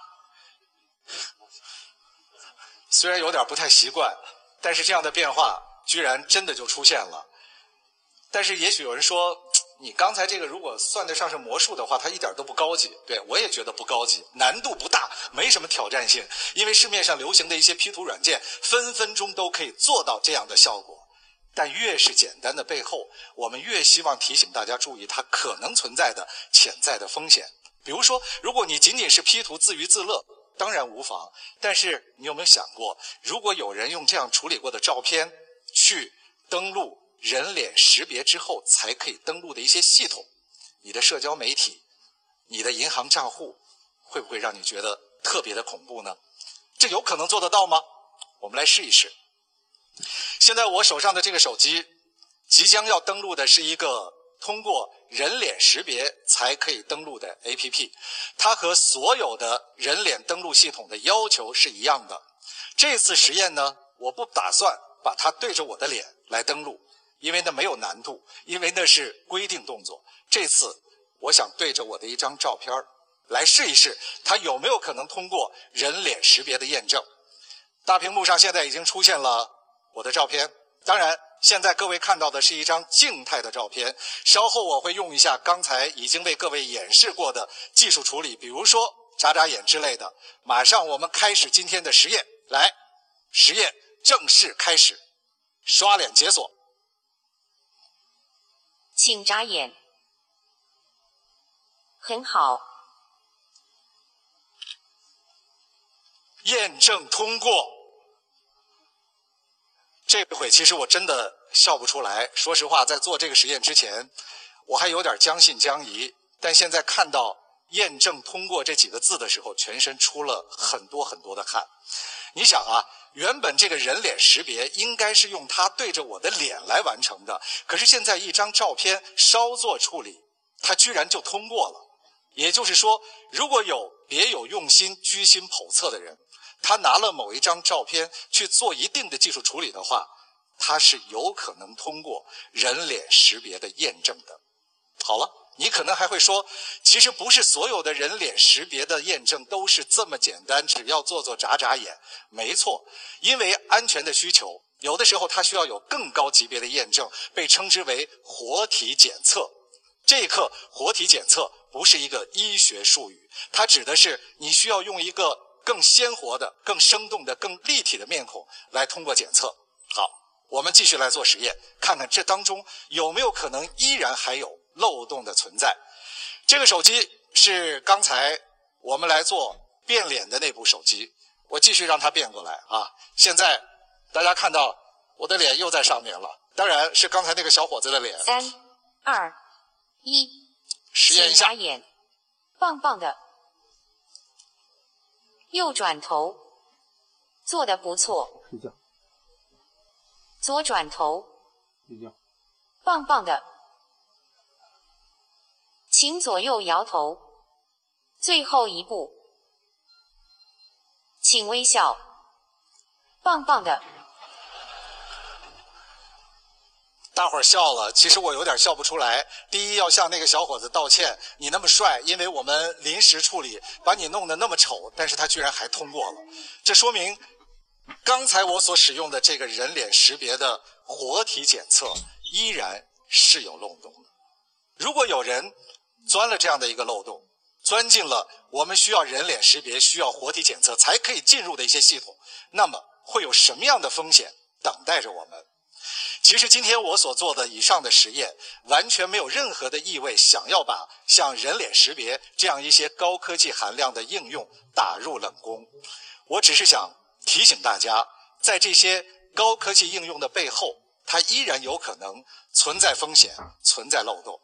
虽然有点不太习惯，但是这样的变化居然真的就出现了。但是也许有人说。你刚才这个如果算得上是魔术的话，它一点都不高级。对我也觉得不高级，难度不大，没什么挑战性。因为市面上流行的一些 P 图软件，分分钟都可以做到这样的效果。但越是简单的背后，我们越希望提醒大家注意它可能存在的潜在的风险。比如说，如果你仅仅是 P 图自娱自乐，当然无妨。但是你有没有想过，如果有人用这样处理过的照片去登录？人脸识别之后才可以登录的一些系统，你的社交媒体、你的银行账户，会不会让你觉得特别的恐怖呢？这有可能做得到吗？我们来试一试。现在我手上的这个手机，即将要登录的是一个通过人脸识别才可以登录的 APP，它和所有的人脸登录系统的要求是一样的。这次实验呢，我不打算把它对着我的脸来登录。因为那没有难度，因为那是规定动作。这次我想对着我的一张照片来试一试，它有没有可能通过人脸识别的验证。大屏幕上现在已经出现了我的照片，当然现在各位看到的是一张静态的照片。稍后我会用一下刚才已经为各位演示过的技术处理，比如说眨眨眼之类的。马上我们开始今天的实验，来，实验正式开始，刷脸解锁。请眨眼，很好。验证通过。这回其实我真的笑不出来。说实话，在做这个实验之前，我还有点将信将疑。但现在看到“验证通过”这几个字的时候，全身出了很多很多的汗。你想啊。原本这个人脸识别应该是用它对着我的脸来完成的，可是现在一张照片稍作处理，它居然就通过了。也就是说，如果有别有用心、居心叵测的人，他拿了某一张照片去做一定的技术处理的话，他是有可能通过人脸识别的验证的。好了。你可能还会说，其实不是所有的人脸识别的验证都是这么简单，只要做做眨眨眼。没错，因为安全的需求，有的时候它需要有更高级别的验证，被称之为活体检测。这一刻，活体检测不是一个医学术语，它指的是你需要用一个更鲜活的、更生动的、更立体的面孔来通过检测。好，我们继续来做实验，看看这当中有没有可能依然还有。漏洞的存在，这个手机是刚才我们来做变脸的那部手机。我继续让它变过来啊！现在大家看到我的脸又在上面了，当然是刚才那个小伙子的脸。三、二、一，实验一下。眼，棒棒的。右转头，做的不错。睡觉。左转头。睡觉。棒棒的。请左右摇头。最后一步，请微笑。棒棒的。大伙儿笑了，其实我有点笑不出来。第一，要向那个小伙子道歉，你那么帅，因为我们临时处理，把你弄得那么丑，但是他居然还通过了，这说明刚才我所使用的这个人脸识别的活体检测依然是有漏洞的。如果有人。钻了这样的一个漏洞，钻进了我们需要人脸识别、需要活体检测才可以进入的一些系统，那么会有什么样的风险等待着我们？其实今天我所做的以上的实验，完全没有任何的意味，想要把像人脸识别这样一些高科技含量的应用打入冷宫。我只是想提醒大家，在这些高科技应用的背后，它依然有可能存在风险、存在漏洞。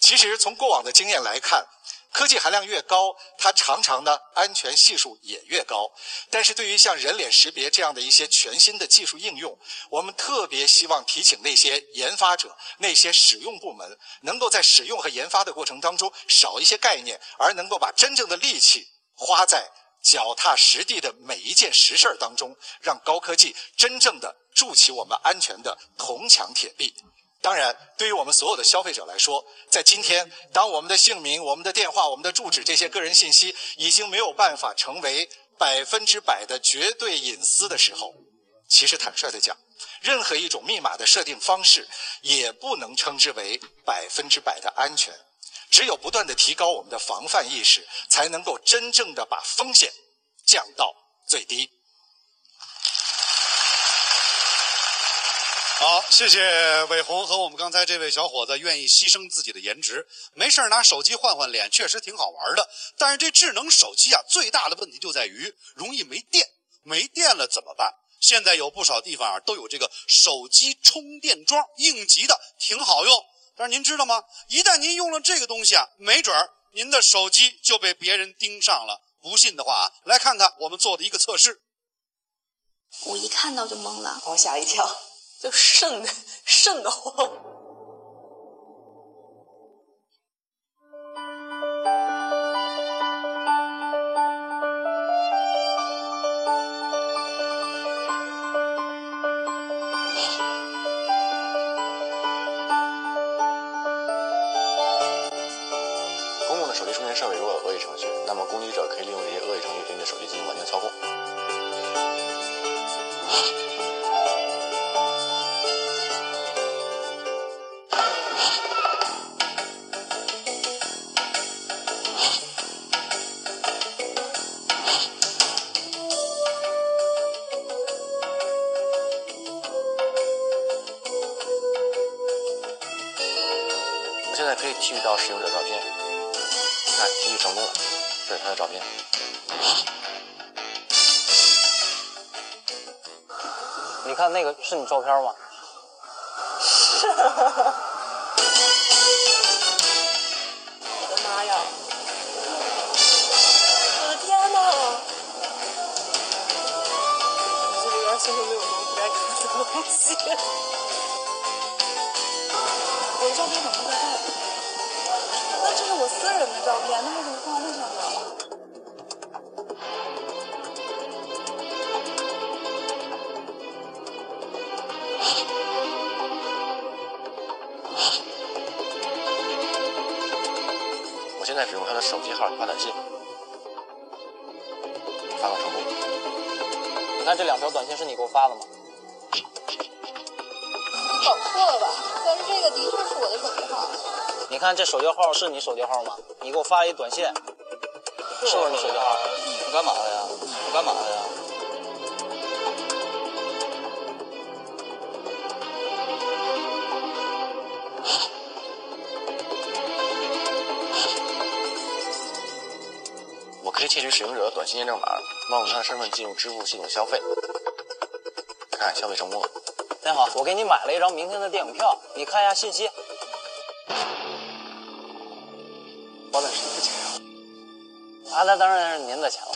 其实从过往的经验来看，科技含量越高，它常常呢安全系数也越高。但是对于像人脸识别这样的一些全新的技术应用，我们特别希望提醒那些研发者、那些使用部门，能够在使用和研发的过程当中少一些概念，而能够把真正的力气花在脚踏实地的每一件实事儿当中，让高科技真正的筑起我们安全的铜墙铁壁。当然，对于我们所有的消费者来说，在今天，当我们的姓名、我们的电话、我们的住址这些个人信息已经没有办法成为百分之百的绝对隐私的时候，其实坦率的讲，任何一种密码的设定方式也不能称之为百分之百的安全。只有不断的提高我们的防范意识，才能够真正的把风险降到最低。好，谢谢伟红和我们刚才这位小伙子愿意牺牲自己的颜值，没事拿手机换换脸，确实挺好玩的。但是这智能手机啊，最大的问题就在于容易没电，没电了怎么办？现在有不少地方啊都有这个手机充电桩，应急的，挺好用。但是您知道吗？一旦您用了这个东西啊，没准儿您的手机就被别人盯上了。不信的话啊，来看看我们做的一个测试。我一看到就懵了，我吓一跳，就瘆的瘆得慌。公共的手机充电设备如果有恶意程序，那么攻击者可以利用这些恶意程序对你的手机进行完全操控。这是他的照片。你看那个是你照片吗？是。我的妈呀！我的天哪！你这里边是不是没有什么不该看的东西？我的照片怎么会在？那这是我私人的照片，那为什么条短信是你给我发的吗？你搞错了吧？但是这个的确是我的手机号。你看这手机号是你手机号吗？你给我发了一短信，是不是你手机号？你干嘛的呀？你干嘛的呀？我可以窃取使用者的短信验证码，冒用他的身份进入支付系统消费。看，消费成功了。真好，我给你买了一张明天的电影票，你看一下信息。花的是谁的钱啊？啊，那当然是您的钱了。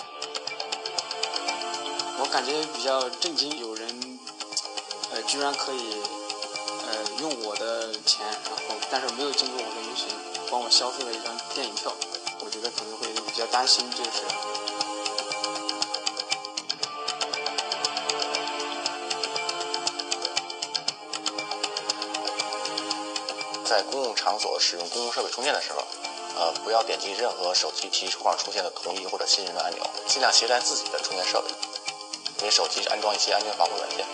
我感觉比较震惊，有人呃居然可以呃用我的钱，然后但是没有经过我的允许帮我消费了一张电影票，我觉得可能会比较担心这个事。在公共场所使用公共设备充电的时候，呃，不要点击任何手机提示框出现的同意或者信任的按钮，尽量携带自己的充电设备，给手机安装一些安全防护软件。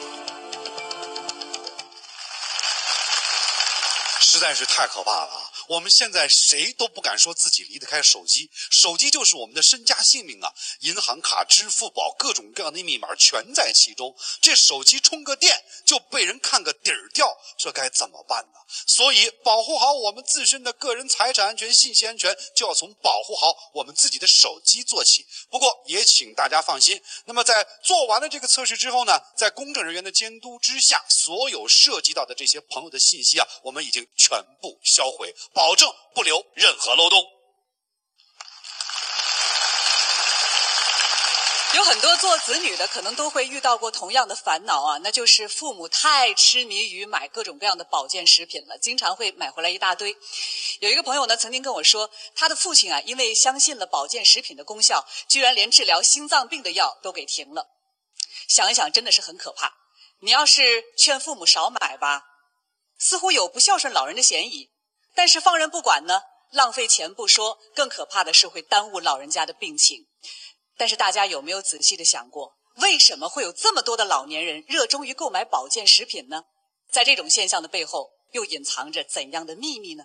实在是太可怕了！我们现在谁都不敢说自己离得开手机，手机就是我们的身家性命啊！银行卡、支付宝，各种各样的密码全在其中。这手机充个电就被人看个底儿掉，这该怎么办呢？所以，保护好我们自身的个人财产安全、信息安全，就要从保护好我们自己的手机做起。不过，也请大家放心，那么在做完了这个测试之后呢，在公证人员的监督之下，所有涉及到的这些朋友的信息啊，我们已经全部销毁，保证不留任何漏洞。有很多做子女的可能都会遇到过同样的烦恼啊那就是父母太痴迷于买各种各样的保健食品了经常会买回来一大堆。有一个朋友呢曾经跟我说他的父亲啊因为相信了保健食品的功效居然连治疗心脏病的药都给停了。想一想真的是很可怕你要是劝父母少买吧似乎有不孝顺老人的嫌疑。但是放任不管呢，浪费钱不说，更可怕的是会耽误老人家的病情。但是大家有没有仔细的想过，为什么会有这么多的老年人热衷于购买保健食品呢？在这种现象的背后，又隐藏着怎样的秘密呢？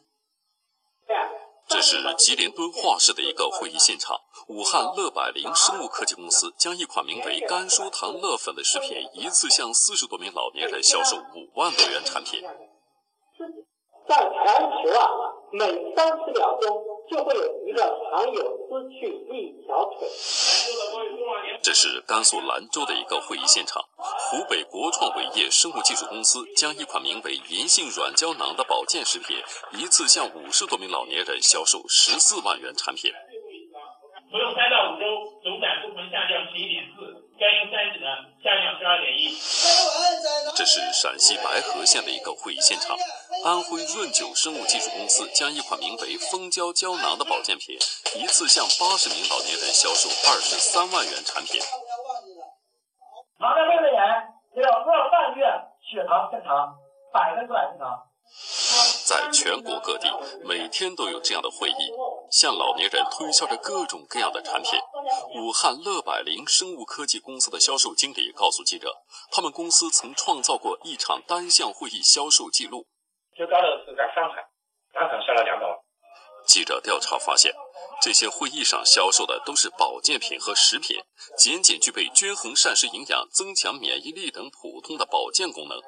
这是吉林敦化市的一个会议现场。武汉乐百灵生物科技公司将一款名为甘舒堂乐粉的食品，一次向四十多名老年人销售五万多元产品。在全球啊，每三十秒钟就会有一个常友失去一条腿。这是甘肃兰州的一个会议现场。湖北国创伟业生物技术公司将一款名为银杏软胶囊的保健食品，一次向五十多名老年人销售十四万元产品。服用三到五周，总胆固醇下降十一点四，甘油三酯呢。这是陕西白河县的一个会议现场。安徽润九生物技术公司将一款名为蜂胶胶囊的保健品，一次向八十名老年人销售二十三万元产品。糖尿病的人只有个半月血糖正常，百分之百正常。在全国各地，每天都有这样的会议，向老年人推销着各种各样的产品。武汉乐百灵生物科技公司的销售经理告诉记者，他们公司曾创造过一场单项会议销售记录。最高的是在上海，当场销了两百万。记者调查发现，这些会议上销售的都是保健品和食品，仅仅具备均衡膳食营养、增强免疫力等普通的保健功能。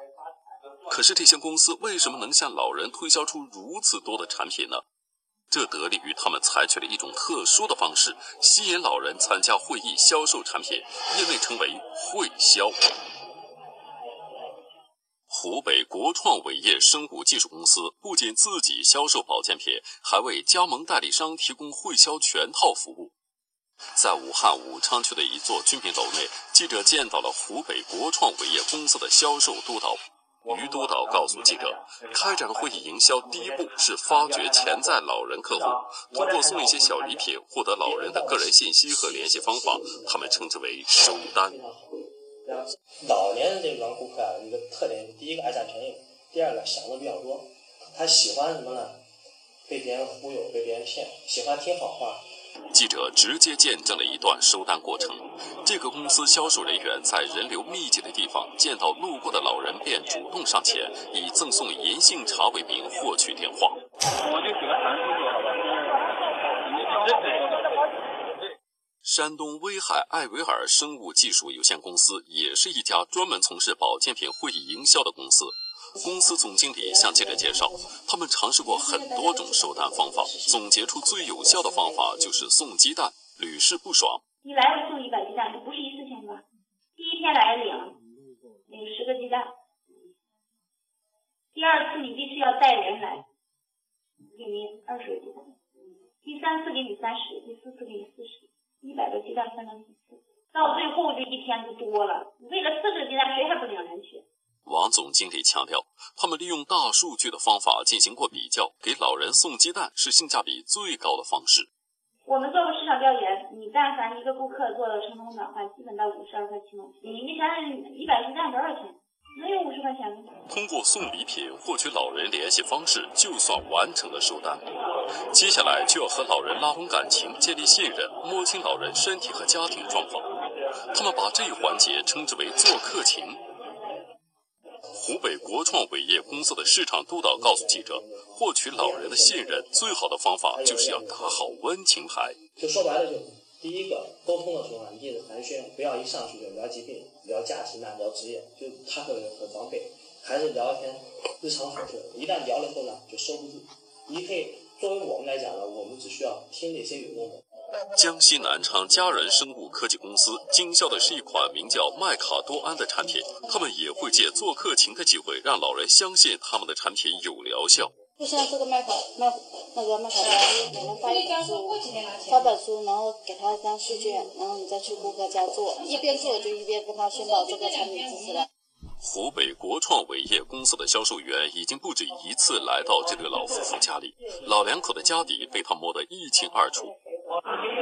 可是这些公司为什么能向老人推销出如此多的产品呢？这得力于他们采取了一种特殊的方式，吸引老人参加会议销售产品，业内称为会销。湖北国创伟业生物技术公司不仅自己销售保健品，还为加盟代理商提供会销全套服务。在武汉武昌区的一座居民楼内，记者见到了湖北国创伟业公司的销售督导于督导告诉记者，开展会议营销第一步是发掘潜在老人客户，通过送一些小礼品获得老人的个人信息和联系方法，他们称之为收单。老年人这帮顾客啊，一个特点，第一个爱占便宜，第二个想的比较多。他喜欢什么呢？被别人忽悠，被别人骗，喜欢听好话。记者直接见证了一段收单过程。这个公司销售人员在人流密集的地方见到路过的老人，便主动上前，以赠送银杏茶为名获取电话。我就喜欢长叔叔，好吧？山东威海艾维尔生物技术有限公司也是一家专门从事保健品会议营销的公司。公司总经理向记者介绍，他们尝试过很多种收单方法，总结出最有效的方法就是送鸡蛋，屡试不爽。你来回送一百鸡蛋，这不是一次性的。第一天来领领十个鸡蛋，第二次你必须要带人来，给你二十个鸡蛋，第三次给你三十，第四次给你四十，一百个鸡蛋分了几次？到最后这一天就多了，为了四十个鸡蛋，谁还不领人去？王总经理强调，他们利用大数据的方法进行过比较，给老人送鸡蛋是性价比最高的方式。我们做过市场调研，你但凡一个顾客做了成功转换，基本到五十二块钱。你你想想，一百鸡蛋多少钱？能有五十块钱吗？通过送礼品获取老人联系方式，就算完成了收单。接下来就要和老人拉拢感情，建立信任，摸清老人身体和家庭状况。他们把这一环节称之为做客情。湖北国创伟业公司的市场督导告诉记者，获取老人的信任，最好的方法就是要打好温情牌。就说白了，就第一个沟通的时候啊，一定是寒暄，不要一上去就聊疾病、聊假期、那聊职业，就他会很防备。还是聊天日常琐事，一旦聊了后呢，就收不住。你可以作为我们来讲呢，我们只需要听那些有用的。江西南昌佳人生物科技公司经销的是一款名叫麦卡多胺的产品，他们也会借做客情的机会，让老人相信他们的产品有疗效。就像这个卖跑卖那个卖跑单，我们发一本书，发本书，然后给他一张试卷，然后你再去顾客家做，一边做就一边跟他宣导这个产品知识了。湖北国创伟业公司的销售员已经不止一次来到这对老夫妇家里，老两口的家底被他摸得一清二楚。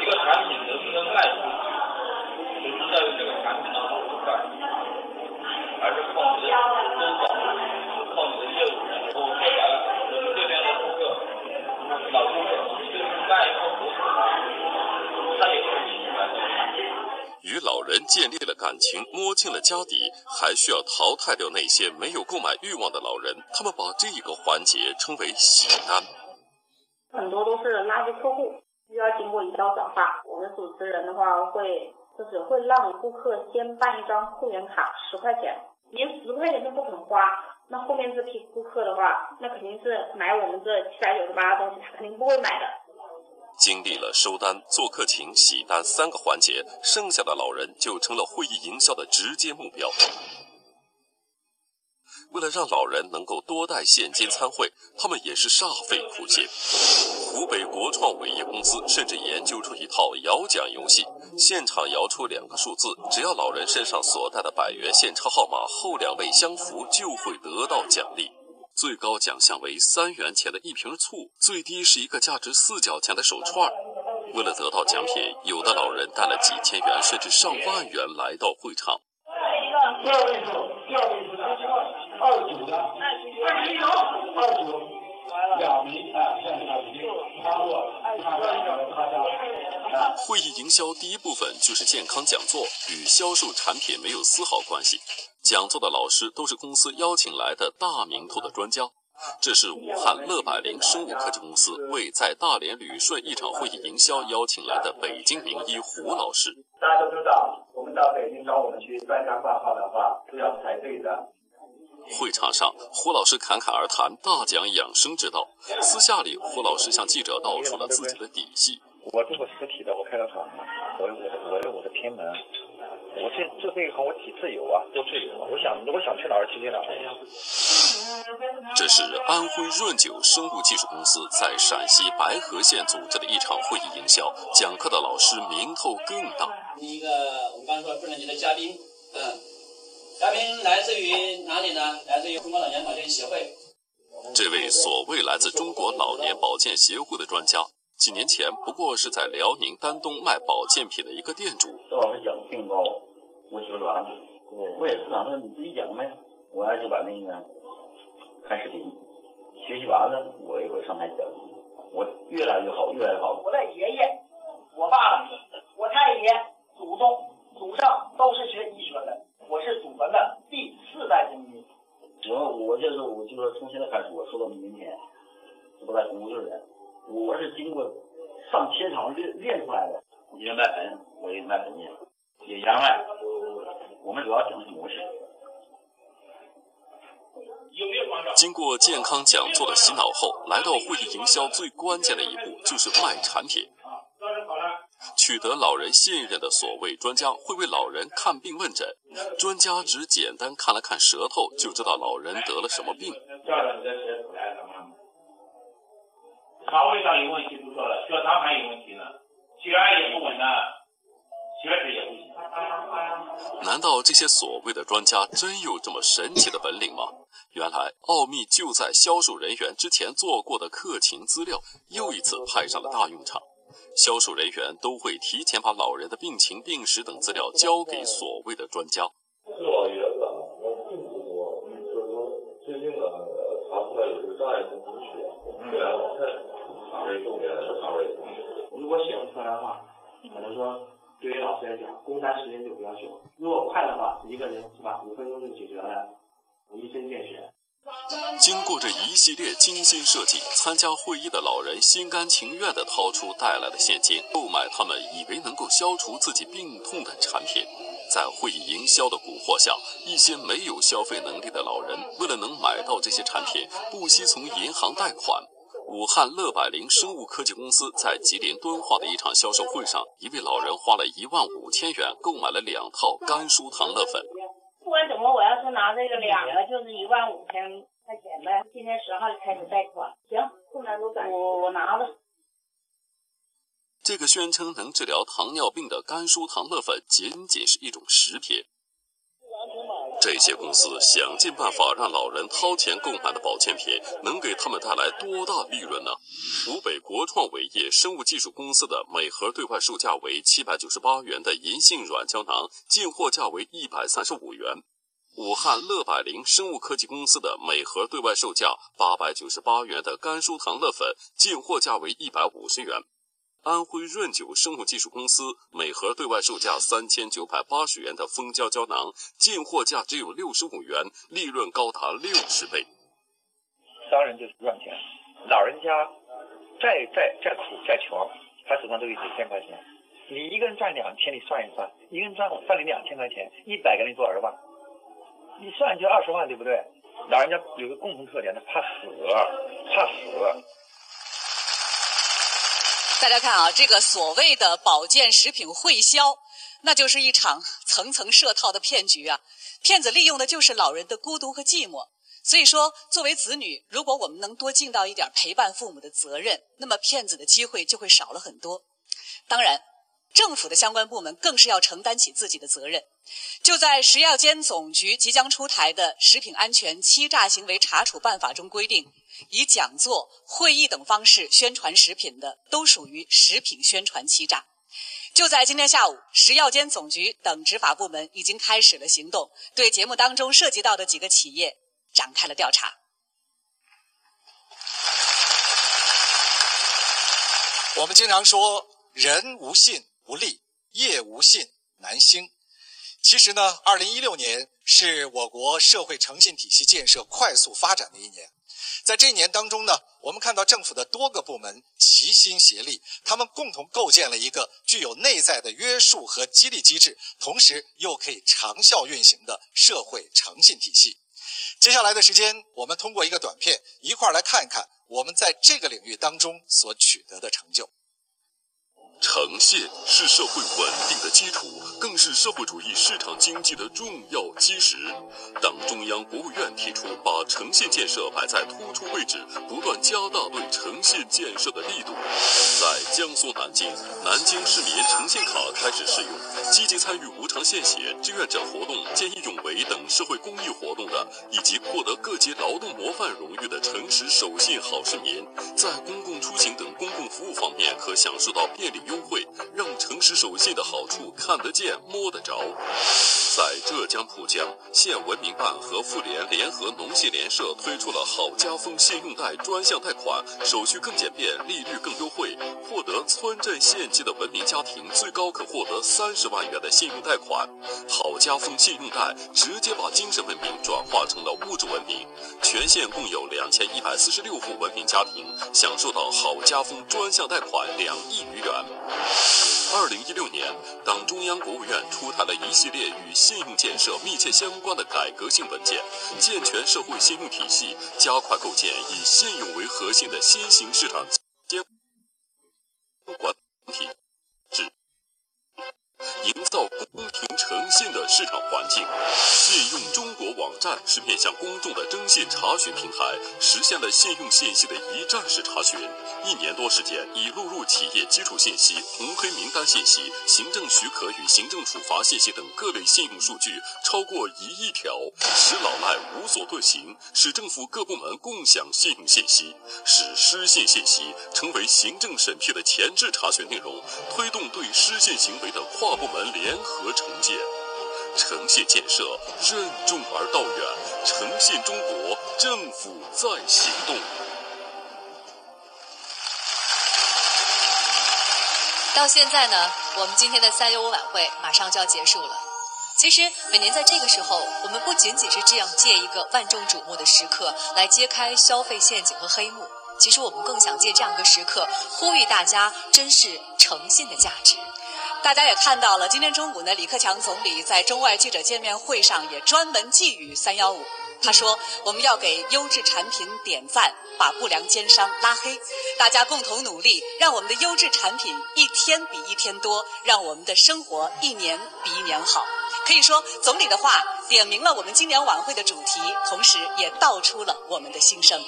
一个产品能不能卖出去，不是在于这个产品的好坏，而是靠你的周保，靠你的业务。我说白了，我们这边的顾客，老顾客，你就是卖一个合适的，他也会喜欢。与老人建立了感情，摸清了家底，还需要淘汰掉那些没有购买欲望的老人。他们把这个环节称为洗单。很多都是，要经过一道转化。我们主持人的话会，就是会让顾客先办一张会员卡，十块钱，连十块钱都不肯花。那后面这批顾客的话，那肯定是买我们这七百九十八的东西，他肯定不会买的。经历了收单、做客情、洗单三个环节，剩下的老人就成了会议营销的直接目标。为了让老人能够多带现金参会，他们也是煞费苦心。湖北国创伟业公司甚至研究出一套摇奖游戏，现场摇出两个数字，只要老人身上所带的百元现钞号码后两位相符，就会得到奖励。最高奖项为三元钱的一瓶醋，最低是一个价值四角钱的手串。为了得到奖品，有的老人带了几千元甚至上万元来到会场。第二位数，二位二九的，二十一九，二九，两名，哎，现在已经超过他家他家。会议营销第一部分就是健康讲座，与销售产品没有丝毫关系。讲座的老师都是公司邀请来的大名头的专家。这是武汉乐百灵生物科技公司为在大连旅顺一场会议营销邀请来的北京名医胡老师。大家都知道，我们到北京找我们去专家挂号的话是要排队的。会场上，胡老师侃侃而谈，大讲养生之道。私下里，胡老师向记者道出了自己的底细。我做过实体的，我开了厂，我有我的，我有我的偏门。我这做这一行，我体自由啊，多自由啊！我想，我想去哪儿去去哪儿。这是安徽润九生物技术公司在陕西白河县组织的一场会议营销，讲课的老师名头更大。第一个，我们刚说重量级的嘉宾，嗯，嘉宾来自于哪里呢？来自于中国老年保健协会。这位所谓来自中国老年保健协会的专家，几年前不过是在辽宁丹东卖保健品的一个店主。这老师讲病高。我学完了，我也是啊，那你自己讲呗。我还就把那个看视频，学习完了，我一会上台讲。我越来越好，越来越好。我的爷爷、我爸爸、我太爷、祖宗、祖上都是学医学的，我是祖坟的第四代中医。我我就是我就是从现在开始，我说到明天，我不在公就是人。我是经过上千场练练出来的。今天卖盆，我给你卖盆去，也一样卖。我们主要讲的是模式。经过健康讲座的洗脑后，来到会议营销最关键的一步就是卖产品。取得老人信任的所谓专家会为老人看病问诊，专家只简单看了看舌头就知道老人得了什么病。肠胃上有问题不说了，血糖还有问题呢，血压也不稳呢，血脂也不行。难道这些所谓的专家真有这么神奇的本领吗？原来奥秘就在销售人员之前做过的客情资料，又一次派上了大用场。销售人员都会提前把老人的病情、病史等资料交给所谓的专家。四老爷子，我并不多，就是说最近呢查出来有这个障碍性贫血，血压老太，这是重点肠胃。如果写不出来的话，可能说。对于老师来讲，工单时间就比较久。如果快的话，一个人是吧，五分钟就解决了，一针见血。经过这一系列精心设计，参加会议的老人心甘情愿地掏出带来的现金，购买他们以为能够消除自己病痛的产品。在会议营销的蛊惑下，一些没有消费能力的老人，为了能买到这些产品，不惜从银行贷款。武汉乐百灵生物科技公司在吉林敦化的一场销售会上，一位老人花了一万五千元购买了两套甘舒堂乐粉。不管怎么，我要是拿这个两个，就是一万五千块钱呗。今天十号就开始贷款，行，困难都转我我拿着。这个宣称能治疗糖尿病的甘舒糖乐粉，仅仅是一种食品。这些公司想尽办法让老人掏钱购买的保健品，能给他们带来多大利润呢？湖北国创伟业生物技术公司的每盒对外售价为七百九十八元的银杏软胶囊，进货价为一百三十五元。武汉乐百灵生物科技公司的每盒对外售价八百九十八元的甘舒糖乐粉，进货价为一百五十元。安徽润九生物技术公司每盒对外售价三千九百八十元的蜂胶胶囊，进货价只有六十五元，利润高达六十倍。商人就是赚钱，老人家再再再苦再穷，他手上都有几千块钱。你一个人赚两千，你算一算，一个人赚赚你两千块钱，一百个人做二十万，你算就二十万，对不对？老人家有个共同特点，他怕死，怕死。大家看啊，这个所谓的保健食品会销，那就是一场层层设套的骗局啊！骗子利用的就是老人的孤独和寂寞。所以说，作为子女，如果我们能多尽到一点陪伴父母的责任，那么骗子的机会就会少了很多。当然，政府的相关部门更是要承担起自己的责任。就在食药监总局即将出台的《食品安全欺诈行为查处办法》中规定。以讲座、会议等方式宣传食品的，都属于食品宣传欺诈。就在今天下午，食药监总局等执法部门已经开始了行动，对节目当中涉及到的几个企业展开了调查。我们经常说“人无信不立，业无信难兴”。其实呢，二零一六年是我国社会诚信体系建设快速发展的一年。在这一年当中呢，我们看到政府的多个部门齐心协力，他们共同构建了一个具有内在的约束和激励机制，同时又可以长效运行的社会诚信体系。接下来的时间，我们通过一个短片，一块儿来看一看我们在这个领域当中所取得的成就。诚信是社会稳定的基础，更是社会主义市场经济的重要基石。党中央、国务院提出把诚信建设摆在突出位置，不断加大对诚信建设的力度。在江苏南京，南京市民诚信卡开始使用。积极参与无偿献血、志愿者活动、见义勇为等社会公益活动的，以及获得各级劳动模范荣誉的诚实守信好市民，在公共出行等公共服务方面可享受到便利优惠，让诚实守信的好处看得见、摸得着。在浙江浦江，县文明办和妇联联合农信联社推出了好家风信用贷专项贷款，手续更简便，利率更优惠。获得村镇县级的文明家庭，最高可获得三十万元的信用贷款。好家风信用贷直接把精神文明转化成了物质文明。全县共有两千一百四十六户文明家庭享受到好家风专项贷款两亿余元。二零一六年，党中央、国务院出台了一系列与信用建设密切相关的改革性文件，健全社会信用体系，加快构建以信用为核心的新型市场监管体。营造公平诚信的市场环境。信用中国网站是面向公众的征信查询平台，实现了信用信息的一站式查询。一年多时间，已录入企业基础信息、红黑名单信息、行政许可与行政处罚信息等各类信用数据超过一亿条，使老赖无所遁形，使政府各部门共享信用信息，使失信信息成为行政审批的前置查询内容，推动对失信行为的跨部门联合惩戒。诚信建设任重而道远，诚信中国，政府在行动。到现在呢，我们今天的三幺五晚会马上就要结束了。其实每年在这个时候，我们不仅仅是这样借一个万众瞩目的时刻来揭开消费陷阱和黑幕，其实我们更想借这样一个时刻，呼吁大家珍视诚信的价值。大家也看到了，今天中午呢，李克强总理在中外记者见面会上也专门寄语“三幺五”。他说：“我们要给优质产品点赞，把不良奸商拉黑。大家共同努力，让我们的优质产品一天比一天多，让我们的生活一年比一年好。”可以说，总理的话点明了我们今年晚会的主题，同时也道出了我们的心声。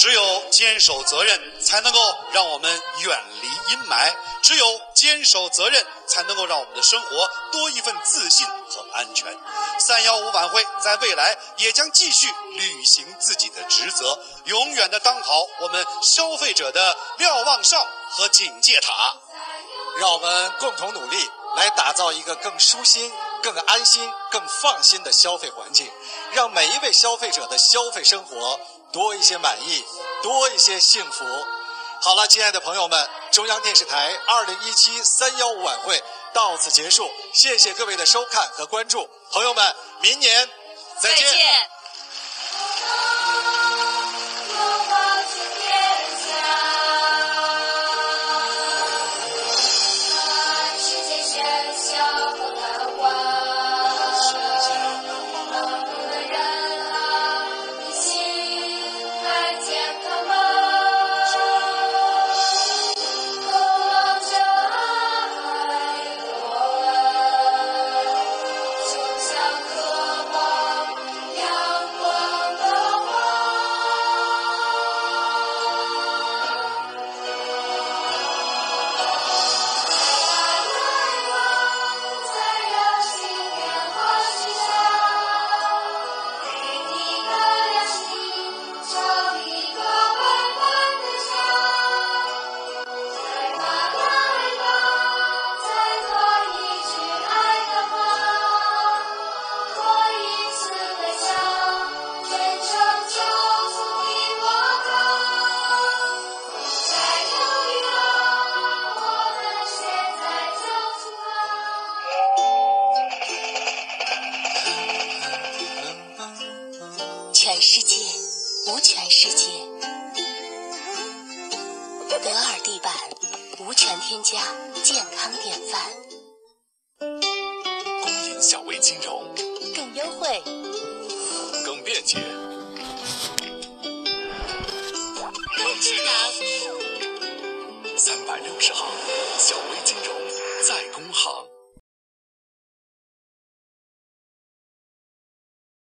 只有坚守责任，才能够让我们远离阴霾；只有坚守责任，才能够让我们的生活多一份自信和安全。三幺五晚会在未来也将继续履行自己的职责，永远的当好我们消费者的瞭望哨和警戒塔。让我们共同努力，来打造一个更舒心、更安心、更放心的消费环境，让每一位消费者的消费生活。多一些满意，多一些幸福。好了，亲爱的朋友们，中央电视台二零一七三幺五晚会到此结束，谢谢各位的收看和关注，朋友们，明年再见。